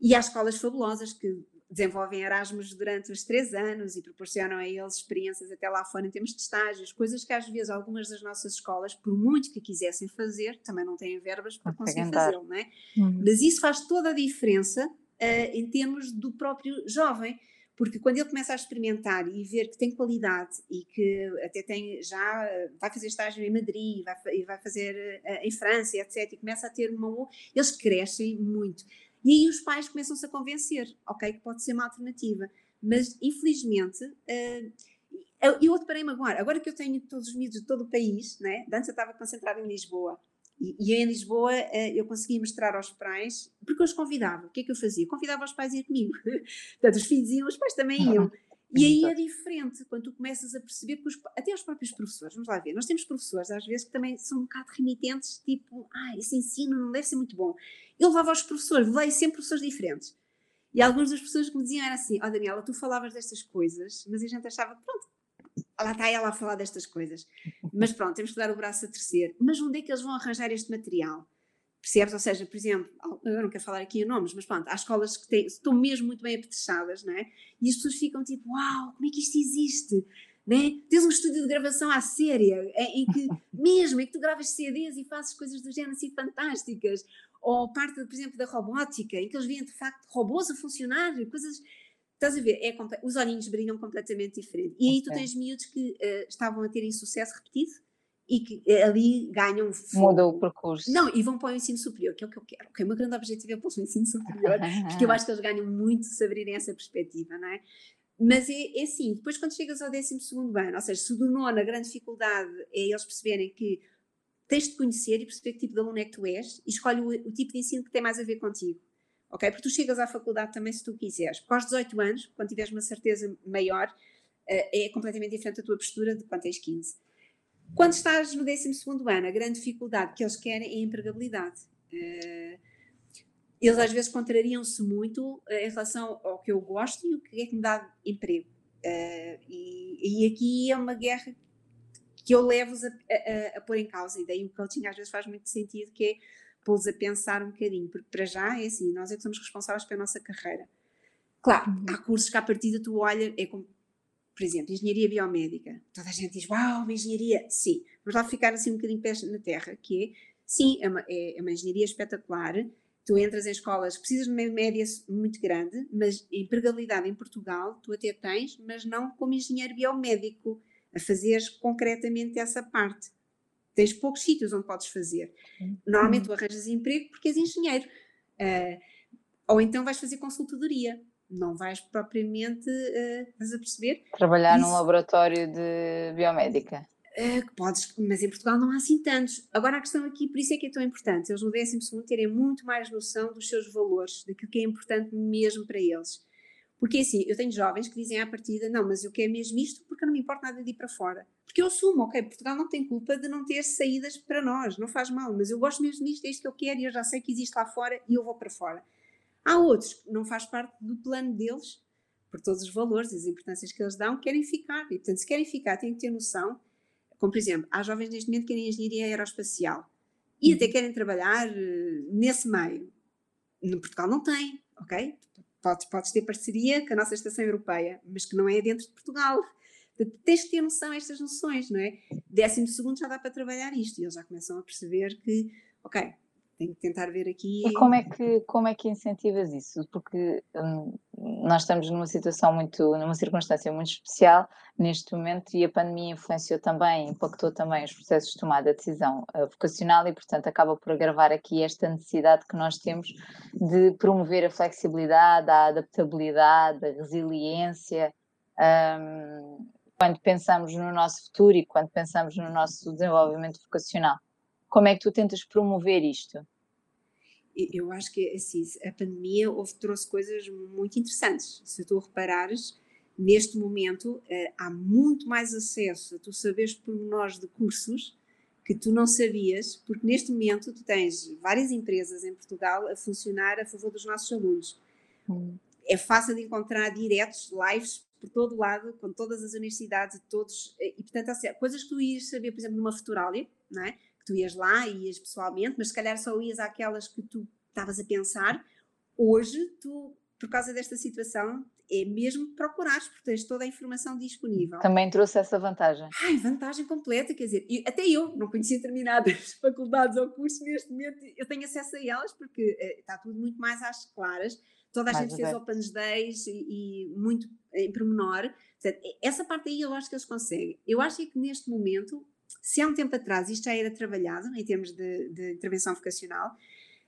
E há escolas fabulosas que desenvolvem Erasmus durante os três anos e proporcionam a eles experiências até lá fora em termos de estágios, coisas que às vezes algumas das nossas escolas, por muito que quisessem fazer, também não têm verbas para conseguir fazê-lo, não é? Uhum. Mas isso faz toda a diferença uh, em termos do próprio jovem, porque quando ele começa a experimentar e ver que tem qualidade e que até tem já vai fazer estágio em Madrid, vai, vai fazer uh, em França, etc, e começa a ter uma eles crescem muito e aí os pais começam-se a convencer, ok, que pode ser uma alternativa. Mas, infelizmente, uh, eu, eu deparei-me agora, agora que eu tenho todos os miúdos de todo o país, né? antes eu estava concentrada em Lisboa, e, e em Lisboa uh, eu conseguia mostrar aos pais, porque eu os convidava. O que é que eu fazia? Convidava os pais a ir comigo. Portanto, os filhos iam, os pais também iam. E aí é diferente, quando tu começas a perceber que os, até os próprios professores, vamos lá ver, nós temos professores às vezes que também são um bocado remitentes, tipo, ah, esse ensino não deve ser muito bom. Eu levava aos professores, levei sempre professores diferentes. E alguns das pessoas que me diziam era assim, ó oh, Daniela, tu falavas destas coisas, mas a gente achava, pronto, lá está ela a falar destas coisas. Mas pronto, temos que dar o braço a terceiro. Mas onde é que eles vão arranjar este material? Percebes? Ou seja, por exemplo, eu não quero falar aqui em nomes, mas pronto, há escolas que têm, estão mesmo muito bem apetrechadas, não é? E as pessoas ficam tipo, uau, como é que isto existe? Né? Tens um estúdio de gravação à séria, em que mesmo em que tu gravas CDs e fazes coisas do género assim fantásticas, ou parte, por exemplo, da robótica, em que eles veem de facto robôs a funcionar, coisas. Estás a ver? É, os olhinhos brilham completamente diferente. E aí tu tens miúdos que uh, estavam a terem sucesso repetido e que eh, ali ganham Muda o percurso. Não, e vão para o ensino superior, que é o que eu quero. Okay, o meu grande objetivo é para o ensino superior, porque eu acho que eles ganham muito se abrirem essa perspectiva, não é? Mas é, é assim, depois quando chegas ao 12 ano, ou seja, se do nono a grande dificuldade é eles perceberem que tens de conhecer e perceber que tipo de aluno é que tu és e escolhe o, o tipo de ensino que tem mais a ver contigo. Ok? Porque tu chegas à faculdade também se tu quiseres. Porque aos 18 anos, quando tiveres uma certeza maior, é completamente diferente a tua postura de quando tens 15. Quando estás no 12 ano, a grande dificuldade que eles querem é a empregabilidade. Uh, eles às vezes contrariam-se muito uh, em relação ao que eu gosto e o que é que me dá emprego. E, e, aqui é uma guerra que eu levo-os a, a, a, pôr em causa, e daí o coaching às vezes faz muito sentido, que é pô-los a pensar um bocadinho, porque para já é assim, nós é que somos responsáveis pela nossa carreira. Claro, uhum. há cursos que à partida tu olha, é como por exemplo, engenharia biomédica. Toda a gente diz, uau, uma engenharia. Sim, vamos lá ficar assim um bocadinho pé na terra, que é, sim, é uma, é, é uma engenharia espetacular. Tu entras em escolas, precisas de uma média muito grande, mas empregabilidade em Portugal tu até tens, mas não como engenheiro biomédico, a fazeres concretamente essa parte. Tens poucos sítios onde podes fazer. Normalmente tu arranjas emprego porque és engenheiro. Uh, ou então vais fazer consultadoria não vais propriamente, uh, estás a perceber? Trabalhar Isso, num laboratório de biomédica. Uh, podes, mas em Portugal não há assim tantos. Agora a questão aqui, por isso é que é tão importante, eles no 12 terem muito mais noção dos seus valores, daquilo que é importante mesmo para eles. Porque assim, eu tenho jovens que dizem à partida, não, mas eu quero mesmo isto porque não me importa nada de ir para fora. Porque eu assumo, ok, Portugal não tem culpa de não ter saídas para nós, não faz mal, mas eu gosto mesmo disto, é isto que eu quero e eu já sei que existe lá fora e eu vou para fora. Há outros que não faz parte do plano deles, por todos os valores e as importâncias que eles dão, querem ficar. E, portanto, se querem ficar, têm que ter noção. Como, por exemplo, há jovens neste momento que querem engenharia aeroespacial e até querem trabalhar uh, nesse meio. No Portugal não tem, ok? Podes, podes ter parceria com a nossa estação europeia, mas que não é dentro de Portugal. Portanto, tens que ter noção, estas noções, não é? Décimo segundo já dá para trabalhar isto e eles já começam a perceber que, ok, Tenho que tentar ver aqui. E como é que, como é que incentivas isso? Porque hum, nós estamos numa situação muito, numa circunstância muito especial neste momento e a pandemia influenciou também, impactou também os processos de tomada de decisão uh, vocacional e, portanto, acaba por agravar aqui esta necessidade que nós temos de promover a flexibilidade, a adaptabilidade, a resiliência. Um, quando pensamos no nosso futuro e quando pensamos no nosso desenvolvimento vocacional. Como é que tu tentas promover isto? Eu acho que assim, a pandemia houve, trouxe coisas muito interessantes. Se tu reparares, neste momento uh, há muito mais acesso a tu saberes pormenores de cursos que tu não sabias, porque neste momento tu tens várias empresas em Portugal a funcionar a favor dos nossos alunos. Hum. É fácil de encontrar diretos, lives por todo lado, com todas as universidades, todos, eh, e portanto, assim, coisas que tu ias saber, por exemplo, numa Futurália, não é? Tu ias lá e ias pessoalmente, mas se calhar só ias àquelas que tu estavas a pensar, hoje tu, por causa desta situação, é mesmo procurares, porque tens toda a informação disponível. Também trouxe essa vantagem. Ai, vantagem completa, quer dizer, eu, até eu não conhecia determinadas faculdades ou cursos, neste momento eu tenho acesso a elas, porque uh, está tudo muito mais às claras, toda a mais gente fez Open Days e, e, muito em pormenor. Portanto, essa parte aí eu acho que eles conseguem. Eu acho que neste momento, se há um tempo atrás isto já era trabalhado em termos de, de intervenção vocacional,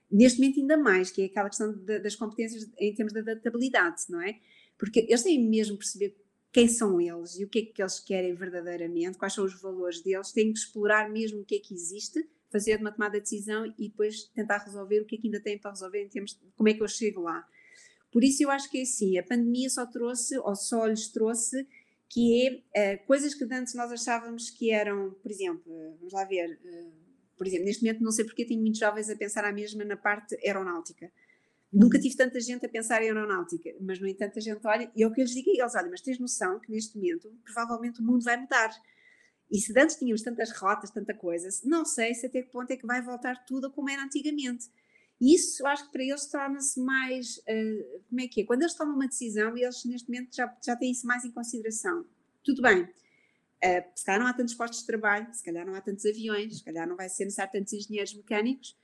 neste momento ainda mais, que é aquela questão de, das competências em termos de adaptabilidade, não é? Porque eles têm mesmo perceber quem são eles e o que é que eles querem verdadeiramente, quais são os valores deles, têm que explorar mesmo o que é que existe, fazer uma tomada de decisão e depois tentar resolver o que é que ainda têm para resolver em termos de como é que eu chego lá. Por isso eu acho que é assim, a pandemia só trouxe, ou só lhes trouxe, que é uh, coisas que antes nós achávamos que eram, por exemplo, vamos lá ver, uh, por exemplo, neste momento não sei porque tenho muitos jovens a pensar a mesma na parte aeronáutica. Nunca tive tanta gente a pensar em aeronáutica, mas no entanto a gente olha, e é o que eu lhes digo a eles, olha, mas tens noção que neste momento provavelmente o mundo vai mudar. E se antes tínhamos tantas rotas, tanta coisa, não sei se até que ponto é que vai voltar tudo como era antigamente. Isso acho que para eles torna-se mais. Uh, como é que é? Quando eles tomam uma decisão, eles neste momento já, já têm isso mais em consideração. Tudo bem, uh, se calhar não há tantos postos de trabalho, se calhar não há tantos aviões, se calhar não vai ser necessário tantos engenheiros mecânicos,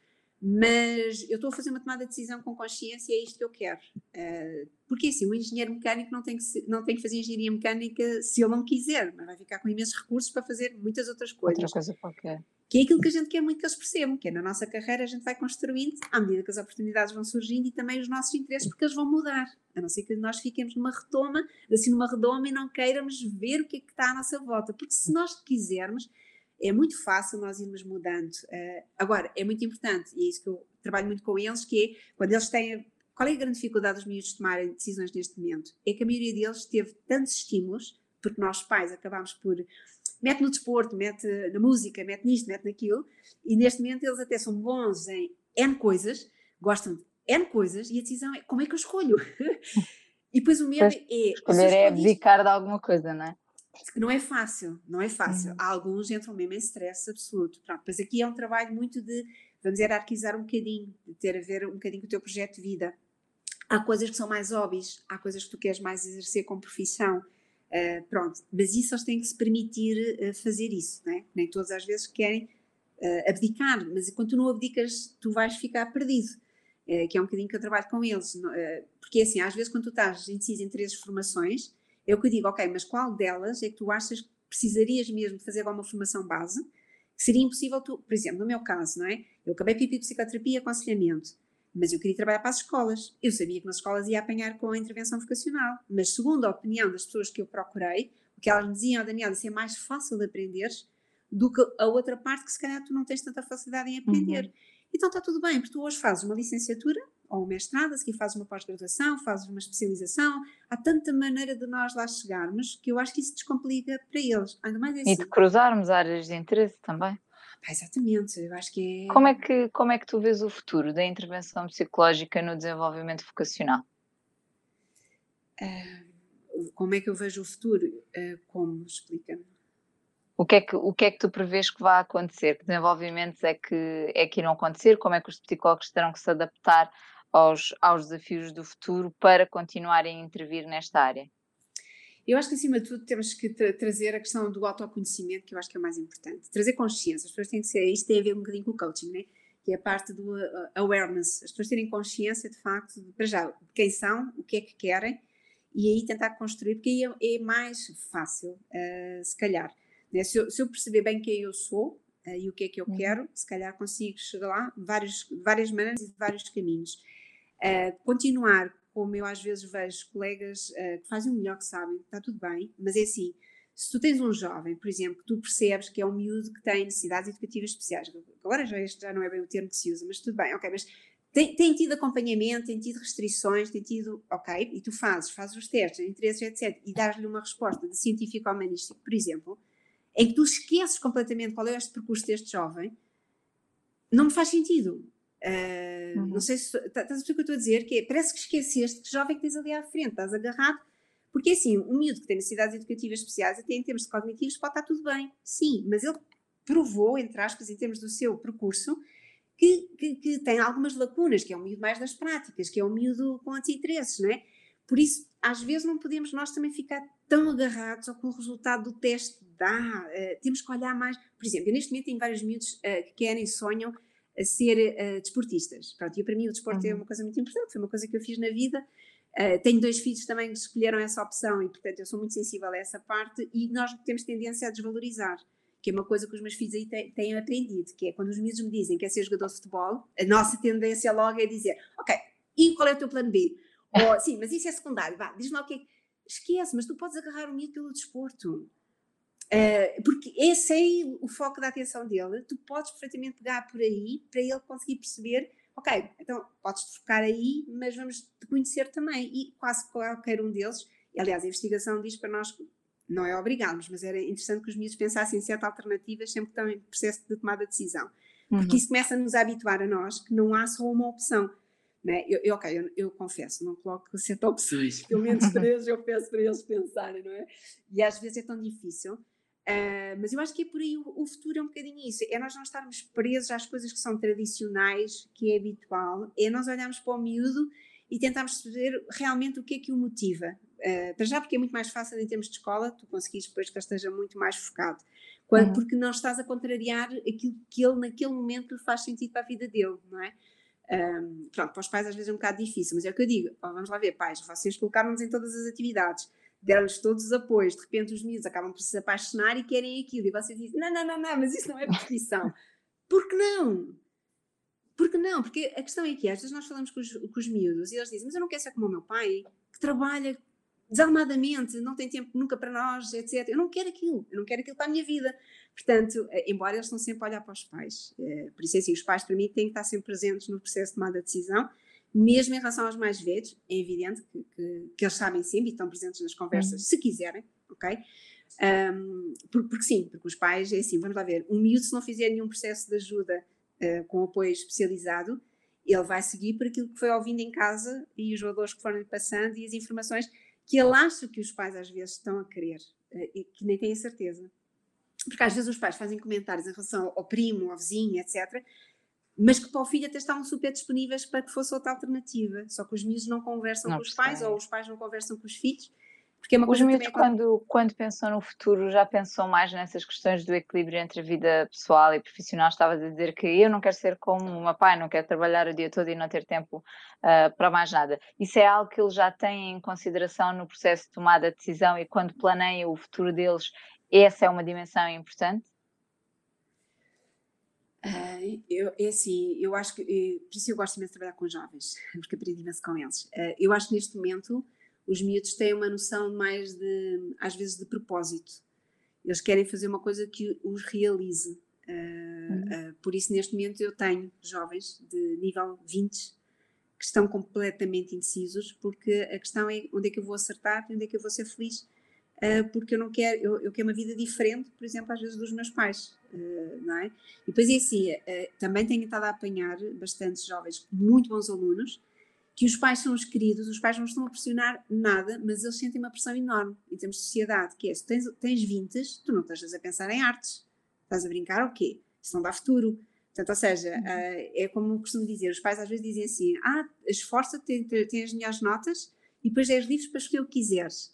mas eu estou a fazer uma tomada de decisão com consciência e é isto que eu quero. Uh, porque assim, o engenheiro mecânico não tem, que, não tem que fazer engenharia mecânica se ele não quiser, mas vai ficar com imensos recursos para fazer muitas outras coisas. Outra coisa qualquer que é aquilo que a gente quer muito que eles percebam, que é na nossa carreira a gente vai construindo à medida que as oportunidades vão surgindo e também os nossos interesses, porque eles vão mudar, a não ser que nós fiquemos numa retoma, assim numa redoma e não queiramos ver o que é que está à nossa volta, porque se nós quisermos, é muito fácil nós irmos mudando. Uh, agora, é muito importante, e é isso que eu trabalho muito com eles, que é quando eles têm. Qual é a grande dificuldade dos miúdos de tomarem decisões neste momento? É que a maioria deles teve tantos estímulos, porque nós pais acabámos por mete no desporto, mete na música, mete nisto, mete naquilo, e neste momento eles até são bons em N coisas, gostam de N coisas, e a decisão é como é que eu escolho? e depois o medo é. Escolher é abdicar de alguma coisa, não é? Não é fácil, não é fácil. Uhum. Há alguns entram mesmo em stress absoluto. Pronto, mas aqui é um trabalho muito de, vamos hierarquizar um bocadinho, de ter a ver um bocadinho com o teu projeto de vida. Há coisas que são mais óbvias, há coisas que tu queres mais exercer como profissão, Uh, pronto, mas isso eles têm que se permitir uh, fazer isso, né? nem todas as vezes querem uh, abdicar, mas quando tu não abdicas, tu vais ficar perdido, que é um bocadinho que eu trabalho com eles, porque assim, às vezes quando tu estás indeciso em três formações, é o que eu digo, ok, mas qual delas é que tu achas que precisarias mesmo de fazer alguma formação base, seria impossível tu, por exemplo, no meu caso, não é? Eu acabei pipi psicoterapia e aconselhamento, mas eu queria trabalhar para as escolas. Eu sabia que nas escolas ia apanhar com a intervenção vocacional, mas segundo a opinião das pessoas que eu procurei, o que elas me diziam, oh, Daniel, isso é mais fácil de aprender do que a outra parte que se calhar tu não tens tanta facilidade em aprender. Uhum. Então está tudo bem, porque tu hoje fazes uma licenciatura ou um mestrado, a seguir fazes uma pós-graduação, fazes uma especialização, há tanta maneira de nós lá chegarmos que eu acho que isso descomplica para eles. Ainda mais assim. E de cruzarmos áreas de interesse também. Ah, exatamente, eu acho que é. Como é que, como é que tu vês o futuro da intervenção psicológica no desenvolvimento vocacional? Uh, como é que eu vejo o futuro? Uh, como? Explica-me. O que, é que, o que é que tu prevês que vai acontecer? Que desenvolvimentos é que, é que irão acontecer? Como é que os psicólogos terão que se adaptar aos, aos desafios do futuro para continuarem a intervir nesta área? Eu acho que, acima de tudo, temos que tra trazer a questão do autoconhecimento, que eu acho que é o mais importante. Trazer consciência. As pessoas têm que ser. Isto tem a ver um bocadinho com o coaching, né? que é a parte do uh, awareness, as pessoas terem consciência de facto, de, para já, de quem são, o que é que querem, e aí tentar construir, porque aí é, é mais fácil, uh, se calhar. Né? Se, eu, se, eu, perceber bem quem eu sou uh, e o que é que eu uhum. quero, se calhar consigo chegar lá de vários, várias maneiras e de vários caminhos. Uh, continuar, como eu às vezes vejo colegas que fazem o melhor que sabem, está tudo bem, mas é assim, se tu tens um jovem, por exemplo, que tu percebes que é um miúdo que tem necessidades educativas especiais, agora já este já não é bem o termo que se usa, mas tudo bem, ok, mas tem, tem, tido acompanhamento, tem tido restrições, tem tido, ok, e tu fazes, fazes os testes, interesses, etc, e dás-lhe uma resposta de científico-humanístico, por exemplo, em que tu esqueces completamente qual é este percurso deste jovem, não me faz sentido. Uh, uhum. Não sei se tá, estás a perceber o que eu estou a dizer, que é, parece que esqueceste que jovem que tens ali à frente, estás agarrado, porque assim, um miúdo que tem necessidades educativas especiais, até em termos cognitivos, pode estar tudo bem, sim, mas ele provou, entre aspas, em termos do seu percurso, que, que, que, tem algumas lacunas, que é um miúdo mais das práticas, que é um miúdo com anti-interesses, não é? Por isso, às vezes não podemos nós também ficar tão agarrados ao que o resultado do teste dá. Uh, temos que olhar mais. Por exemplo, eu neste momento tenho vários miúdos uh, que querem, sonham a ser uh, desportistas. Pronto, e para mim o desporto é uhum. é uma coisa muito importante, foi uma coisa que eu fiz na vida. tenho dois filhos também que escolheram essa opção e, portanto, eu sou muito sensível a essa parte e nós temos tendência a desvalorizar que é uma coisa que os meus filhos aí têm, têm aprendido, que é quando os miúdos me dizem que é ser jogador de futebol, a nossa tendência logo é dizer, ok, e qual é o teu plano B? Ou, sim, mas isso é secundário, vá, diz-me lá o que é Esquece, mas tu podes agarrar o miúdo pelo desporto. Uh, porque esse é o foco da atenção dele, tu podes perfeitamente pegar por aí para ele conseguir perceber, ok, então podes focar aí, mas vamos te conhecer também. E quase qualquer um deles, aliás, a investigação diz para nós não é obrigá-los, mas era interessante que os miúdos pensassem em certas alternativas sempre que estão em processo de tomada de decisão. Porque uhum. isso começa-nos a habituar a nós que não há só uma opção. Né? Eu, eu, ok, eu, eu, confesso, não coloco sete opções, pelo menos três eu peço para eles pensarem, não é? E às vezes é tão difícil. Uh, mas eu acho que é por aí o, o, futuro é um bocadinho isso, é nós não estarmos presos às coisas que são tradicionais, que é habitual, é nós olharmos para o miúdo e tentarmos perceber realmente o que é que o motiva. Uh, para já porque é muito mais fácil em termos de escola, tu conseguires depois que ele esteja muito mais focado, quando, uhum. porque não estás a contrariar aquilo que ele naquele momento faz sentido para a vida dele, não é? Um, pronto, para os pais às vezes é um bocado difícil, mas é o que eu digo, vamos lá ver, pais, vocês colocaram-nos em todas as atividades, deram-nos todos os apoios, de repente os miúdos acabam por se apaixonar e querem aquilo, e vocês dizem, não, não, não, não, mas isso não é prescrição. Por que não? Porque não? Porque a questão é que às vezes nós falamos com os, com os miúdos e eles dizem, mas eu não quero ser como o meu pai, que trabalha desalmadamente, não tem tempo nunca para nós, etc. Eu não quero aquilo, eu não quero aquilo para a minha vida. Portanto, eh, embora eles estão sempre a olhar para os pais, eh, por isso é assim, os pais para mim têm que estar sempre presentes no processo de tomada de decisão, mesmo em relação aos mais velhos, é evidente que, que, que eles sabem sempre e estão presentes nas conversas, uhum. se quiserem, ok? Um, porque, sim, porque os pais é assim, vamos lá ver, um miúdo se não fizer nenhum processo de ajuda uh, com apoio especializado, ele vai seguir por aquilo que foi ouvindo em casa e os valores que foram lhe passando e as informações que ele acha que os pais às vezes estão a querer uh, e que nem têm a certeza. Porque às vezes os pais fazem comentários em relação ao primo, ao vizinho, etc., mas que para o filho até estavam super disponíveis para que fosse outra alternativa. Só que os miúdos não conversam não, com os pais ou os pais não conversam com os filhos porque é uma Os miúdos, quando, quando pensam no futuro, já pensam mais nessas questões do equilíbrio entre a vida pessoal e profissional. Estavas a dizer que eu não quero ser como o meu pai, não quero trabalhar o dia todo e não ter tempo uh, para mais nada. Isso é algo que eles já têm em consideração no processo de tomada de decisão e quando planeiam o futuro deles, essa é uma dimensão importante? Uh, eu, é assim, eu acho que, eu, por isso eu gosto imenso de trabalhar com jovens, porque aprendi imenso com eles. Uh, eu acho que neste momento os miúdos têm uma noção mais de, às vezes, de propósito. Eles querem fazer uma coisa que os realize. Uh, uhum. uh, por isso, neste momento, eu tenho jovens de nível 20 que estão completamente indecisos, porque a questão é onde é que eu vou acertar, onde é que eu vou ser feliz, porque eu não quero, eu, eu, quero uma vida diferente, por exemplo, às vezes dos meus pais, não é? E depois é assim, também tenho estado a apanhar bastantes jovens, muito bons alunos, que os pais são os queridos, os pais não estão a pressionar nada, mas eles sentem uma pressão enorme em termos de sociedade, que é, se tens, tens 20, tu não estás a pensar em artes, estás a brincar o quê? Isso não dá futuro. Portanto, ou seja, uhum. uh, é como eu costumo dizer, os pais às vezes dizem assim, ah, esforça-te, tens as melhores notas e depois és livre para escolher o que quiseres.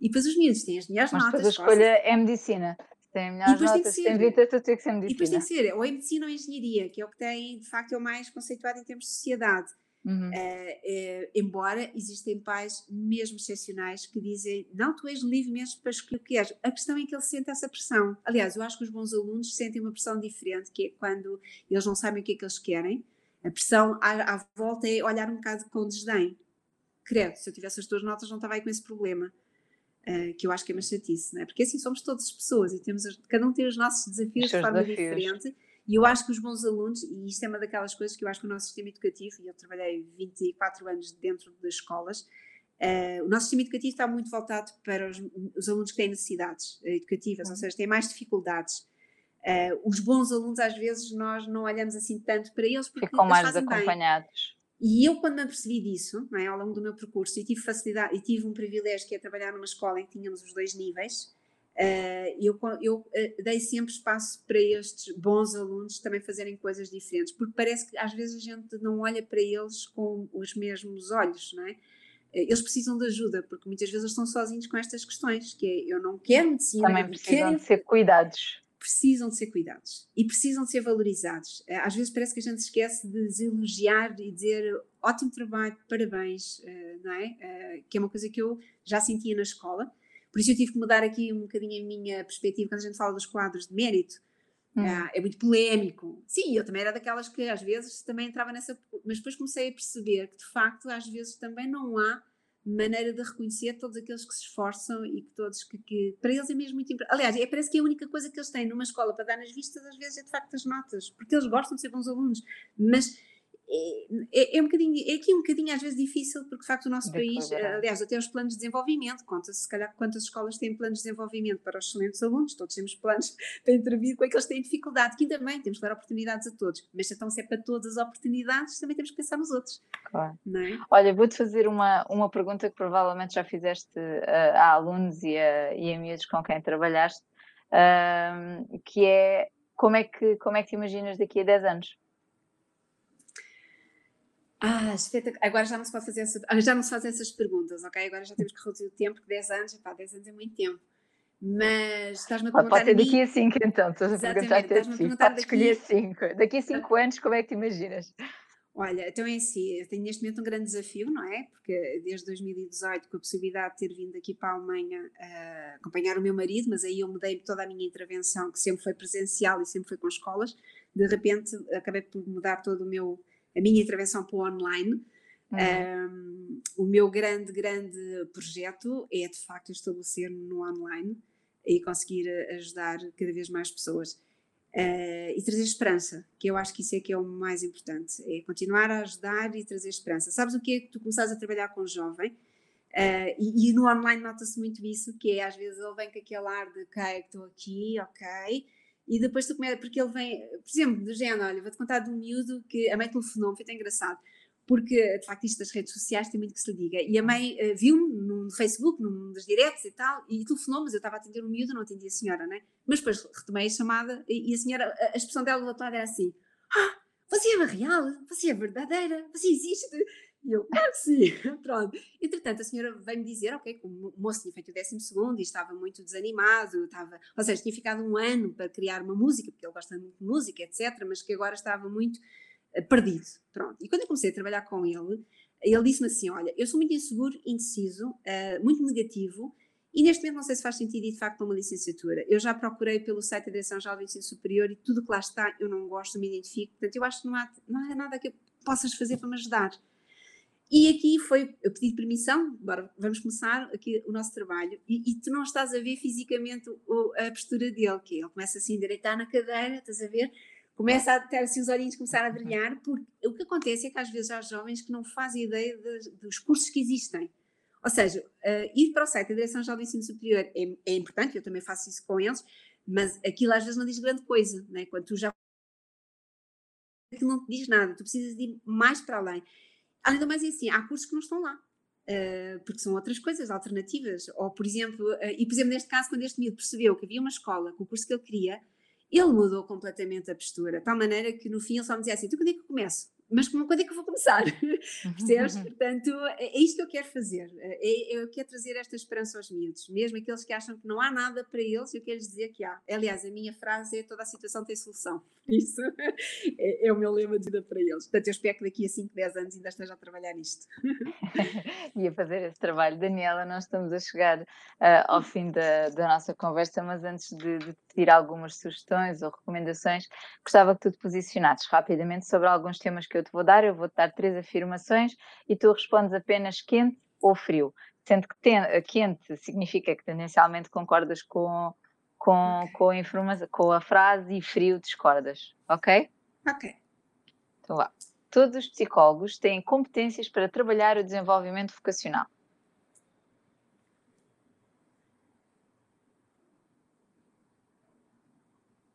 E depois os miúdos têm as melhores mas notas. Mas a escolha é medicina. Tem melhores notas, tem vida, tu tem que ser medicina. E depois tem que ser, ou é medicina ou medicina, que é o que tem, de facto, é o mais conceituado em termos de sociedade. Uhum. Uh, uh, embora existem pais mesmo excepcionais que dizem não, tu és livre mesmo para escolher o que és. A questão é que ele sente essa pressão. Aliás, eu acho que os bons alunos sentem uma pressão diferente, que é quando eles não sabem o que é que eles querem. A pressão à, à volta é olhar um bocado com desdém. Credo, se eu tivesse as duas notas não estava aí com esse problema. Uh, que eu acho que é uma chatice, não é? Porque assim somos todas pessoas e temos, cada um tem os nossos desafios de forma desafios. diferente e eu acho que os bons alunos, e isto é uma daquelas coisas que eu acho que o nosso sistema educativo, e eu trabalhei 24 anos dentro das escolas, uh, o nosso sistema educativo está muito voltado para os, os alunos que têm necessidades educativas, uhum. ou seja, têm mais dificuldades. Uh, os bons alunos, às vezes, nós não olhamos assim tanto para eles porque ficam mais acompanhados. E eu, quando me apercebi disso, é, ao longo do meu percurso, e tive facilidade, e tive um privilégio que é trabalhar numa escola em que tínhamos os dois níveis, Uh, eu, eu uh, dei sempre espaço para estes bons alunos também fazerem coisas diferentes, porque parece que às vezes a gente não olha para eles com os mesmos olhos, não é? Uh, eles precisam de ajuda, porque muitas vezes eles estão sozinhos com estas questões, que é, eu não quero medicina. Também precisam quero... de ser cuidados. Precisam de ser cuidados e precisam de ser valorizados. Às vezes parece que a gente esquece de elogiar e dizer ótimo trabalho, parabéns, não é? que é uma coisa que eu já sentia na escola, por isso eu tive que mudar aqui um bocadinho a minha perspectiva quando a gente fala dos quadros de mérito. Hum. Ah, é muito polémico. Sim, eu também era daquelas que às vezes também entrava nessa. Mas depois comecei a perceber que de facto às vezes também não há maneira de reconhecer todos aqueles que se esforçam e que todos que, que para eles é mesmo muito importante. Aliás, é, parece que é a única coisa que eles têm numa escola para dar nas vistas às vezes é de facto as notas, porque eles gostam de ser bons alunos, mas é, é, um bocadinho, é aqui um bocadinho às vezes difícil, porque de facto o nosso de país, aliás, até os planos de desenvolvimento, conta-se se calhar quantas escolas têm planos de desenvolvimento para os excelentes alunos, todos temos planos para intervir com aqueles que têm dificuldade, que também temos que dar oportunidades a todos, mas então se é para todas as oportunidades, também temos que pensar nos outros. Claro. É? Olha, vou-te fazer uma, uma pergunta que provavelmente já fizeste uh, a alunos e a, e a miúdos com quem trabalhaste, que é como é que, como é que te imaginas daqui a 10 anos? Ah, espetacular. Agora já não se pode fazer essa, ah, já não se faz essas perguntas, ok? Agora já temos que reduzir o tempo, porque 10 anos, pá, 10 anos é muito tempo. Mas estás-me a perguntar. Pode ser daqui a 5 então, estás a perguntar até a ti. Pode escolher 5. Daqui a 5 anos, como é que te imaginas? Olha, então é assim, eu tenho neste momento um grande desafio, não é? Porque desde 2018, com a possibilidade de ter vindo aqui para a Alemanha uh, acompanhar o meu marido, mas aí eu mudei toda a minha intervenção, que sempre foi presencial e sempre foi com escolas, de repente acabei por mudar todo o meu a minha intervenção para o online. Uhum. Um, o meu grande, grande projeto é de facto estabelecer no online e conseguir ajudar cada vez mais pessoas. Uh, e trazer esperança, que eu acho que isso é que é o mais importante, é continuar a ajudar e trazer esperança. Sabes o que é que tu começares a trabalhar com jovem, uh, e, e, no online nota-se muito isso, que é às vezes ele vem com aquele ar de ok, estou aqui, ok, e depois tu começas, porque ele vem, por exemplo, do género, olha, vou-te contar de um miúdo que a mãe telefonou, foi tão engraçado, porque de facto isto das redes sociais tem muito que se lhe diga, e a mãe uh, viu-me no Facebook, num dos diretos e tal, e telefonou, mas eu estava a atender o miúdo, não atendia a senhora, né? Mas depois retomei a chamada e, a senhora, a, a expressão dela do outro lado era assim, ah, você é real, você é verdadeira, você existe, e eu, que sim, pronto. Entretanto, a senhora veio-me dizer, ok, que o moço tinha feito o décimo segundo e estava muito desanimado, estava, ou seja, tinha ficado um ano para criar uma música, porque ele gosta muito de música, etc., mas que agora estava muito uh, perdido, pronto. E quando eu comecei a trabalhar com ele, ele disse-me assim, olha, eu sou muito inseguro, indeciso, uh, muito negativo, e neste momento não sei se faz sentido ir de facto uma licenciatura. Eu já procurei pelo site da Direção-Geral do Ensino Superior e tudo que lá está eu não gosto, me identifico, portanto eu acho que não há, não há nada que possas fazer para me ajudar. E aqui foi, eu pedi permissão, agora vamos começar aqui o nosso trabalho, e, e tu não estás a ver fisicamente o, a postura dele, que ele começa assim a endireitar na cadeira, estás a ver? Começa a ter assim os olhinhos começar a brilhar, porque o que acontece é que às vezes há jovens que não fazem ideia de, dos cursos que existem. Ou seja, uh, ir para o site da Direção-Geral do Ensino Superior é, é importante, eu também faço isso com eles, mas aquilo às vezes não diz grande coisa, né? quando tu já aquilo não te diz nada, tu precisas de ir mais para além. Além do mais, é assim, há cursos que não estão lá. Uh, porque são outras coisas, alternativas. Ou, por exemplo, uh, e por exemplo, neste caso, quando este miúdo percebeu que havia uma escola com o curso que ele queria, ele mudou completamente a postura, de tal maneira que no fim ele só me dizia assim: tu quando é que eu começo? mas quando é que eu vou começar? Percebes? Portanto, é, é isto que eu quero fazer. É, é, eu quero trazer esta esperança aos miúdos, mesmo aqueles que acham que não há nada para eles, eu quero lhes dizer que há. Aliás, a minha frase é toda a situação tem solução. Isso é, é o meu lema de vida para eles. Portanto, eu espero que daqui a 5, 10 anos ainda esteja a trabalhar nisto. e a fazer esse trabalho. Daniela, nós estamos a chegar uh, ao fim da, da, nossa conversa, mas antes de, de pedir algumas sugestões ou recomendações, gostava que tu te posicionasses rapidamente sobre alguns temas que eu te vou dar. Eu vou-te dar três afirmações e tu respondes apenas quente ou frio. Sendo que ten, quente significa que tendencialmente concordas com, com, com, a informação, com a frase e frio discordas, ok? Ok. Então vá. Todos os psicólogos têm competências para trabalhar o desenvolvimento vocacional.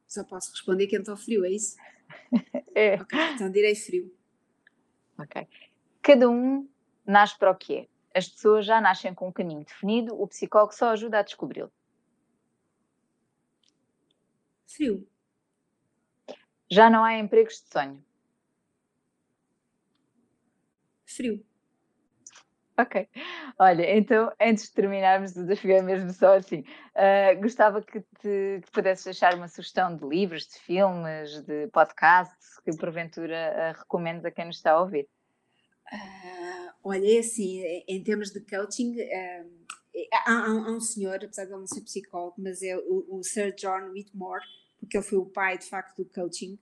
Só posso responder quente ou frio, é isso? é. Ok, então direi frio. Ok. Cada um nasce para o que é. As pessoas já nascem com um caminho definido, o psicólogo só ajuda a descobri-lo. Frio. Já não há empregos de sonho. Frio. Ok. Olha, então, antes de terminarmos o desafio, é mesmo só assim, uh, gostava que, te, que pudesses deixar uma sugestão de livros, de filmes, de podcasts, que porventura uh, recomendes a quem nos está a ouvir. Uh, olha, é assim, em termos de coaching, há, há, um senhor, apesar de ele não ser psicólogo, mas é o, o Sir John Whitmore, porque ele foi o pai, de facto, do coaching,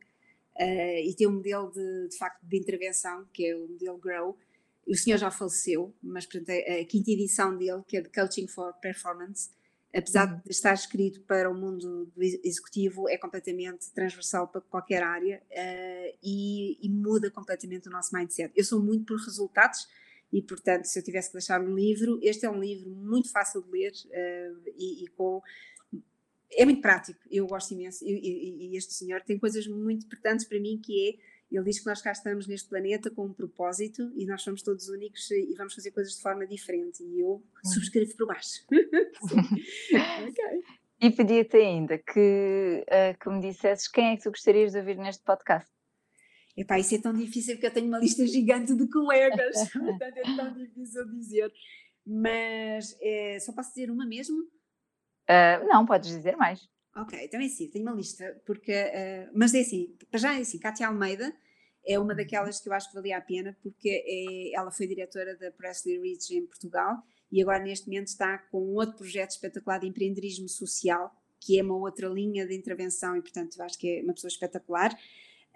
e tem um modelo de, de facto de intervenção, que é o modelo GROW, o senhor já faleceu, mas portanto, a, quinta edição dele, que é de Coaching for Performance, apesar uhum. de estar escrito para o mundo do executivo, é completamente transversal para qualquer área uh, e, e, muda completamente o nosso mindset. Eu sou muito por resultados e, portanto, se eu tivesse que deixar um livro, este é um livro muito fácil de ler uh, e, e, com. É muito prático, eu gosto imenso. E, e este senhor tem coisas muito importantes para mim que é ele diz que nós cá estamos neste planeta com um propósito e nós somos todos únicos e vamos fazer coisas de forma diferente. E eu subscrevo por baixo. okay. E pedia-te ainda que, uh, que me dissesses quem é que tu gostarias de ouvir neste podcast. Epá, isso é tão difícil porque eu tenho uma lista gigante de colegas, portanto é tão difícil dizer. Mas é, só posso dizer uma mesmo? Uh, não, podes dizer mais. Ok, então é assim, tenho uma lista, porque, uh, mas é assim, para já é assim, Kátia Almeida é uma daquelas que eu acho que valia a pena, porque é, ela foi diretora da Presley Ridge em Portugal e agora neste momento está com um outro projeto espetacular de empreendedorismo social, que é uma outra linha de intervenção e portanto eu acho que é uma pessoa espetacular.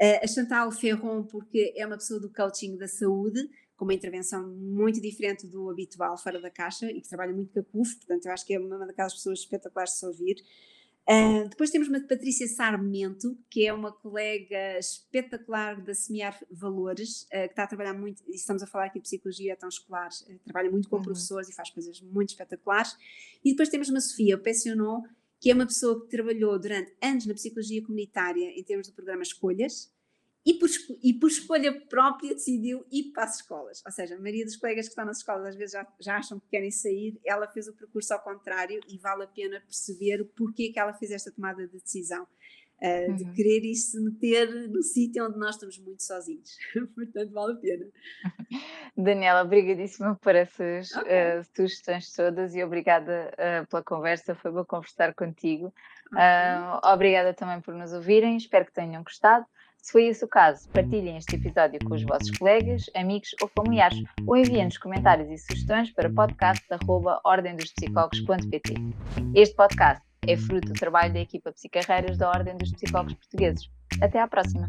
Uh, a Chantal Ferron, porque é uma pessoa do coaching da saúde, com uma intervenção muito diferente do habitual, fora da caixa, e que trabalha muito com a CUF, portanto eu acho que é uma daquelas pessoas espetaculares de se ouvir. Uh, depois temos uma Patrícia Sarmento, que é uma colega espetacular da Semear Valores, uh, que está a trabalhar muito, e estamos a falar aqui de psicologia tão escolar, uh, trabalha muito com uhum. professores e faz coisas muito espetaculares. E depois temos uma Sofia Pessionon, que é uma pessoa que trabalhou durante anos na psicologia comunitária em termos do programa Escolhas, e por, e por escolha própria decidiu ir para as escolas. Ou seja, a maioria dos colegas que estão nas escolas às vezes já, já acham que querem sair, ela fez o percurso ao contrário e vale a pena perceber o porquê que ela fez esta tomada de decisão. Uh, uhum. De querer ir se meter no sítio onde nós estamos muito sozinhos. Portanto, vale a pena. Daniela, obrigadíssima por essas okay. uh, sugestões todas e obrigada uh, pela conversa. Foi bom conversar contigo. Okay. obrigada também por nos ouvirem. Espero que tenham gostado. Se foi esse o caso, partilhem este episódio com os vossos colegas, amigos ou familiares ou enviem-nos comentários e sugestões para podcast.ordemdospsicólogos.pt. Este podcast é fruto do trabalho da equipa Psicarreiras da Ordem dos Psicólogos Portugueses. Até à próxima!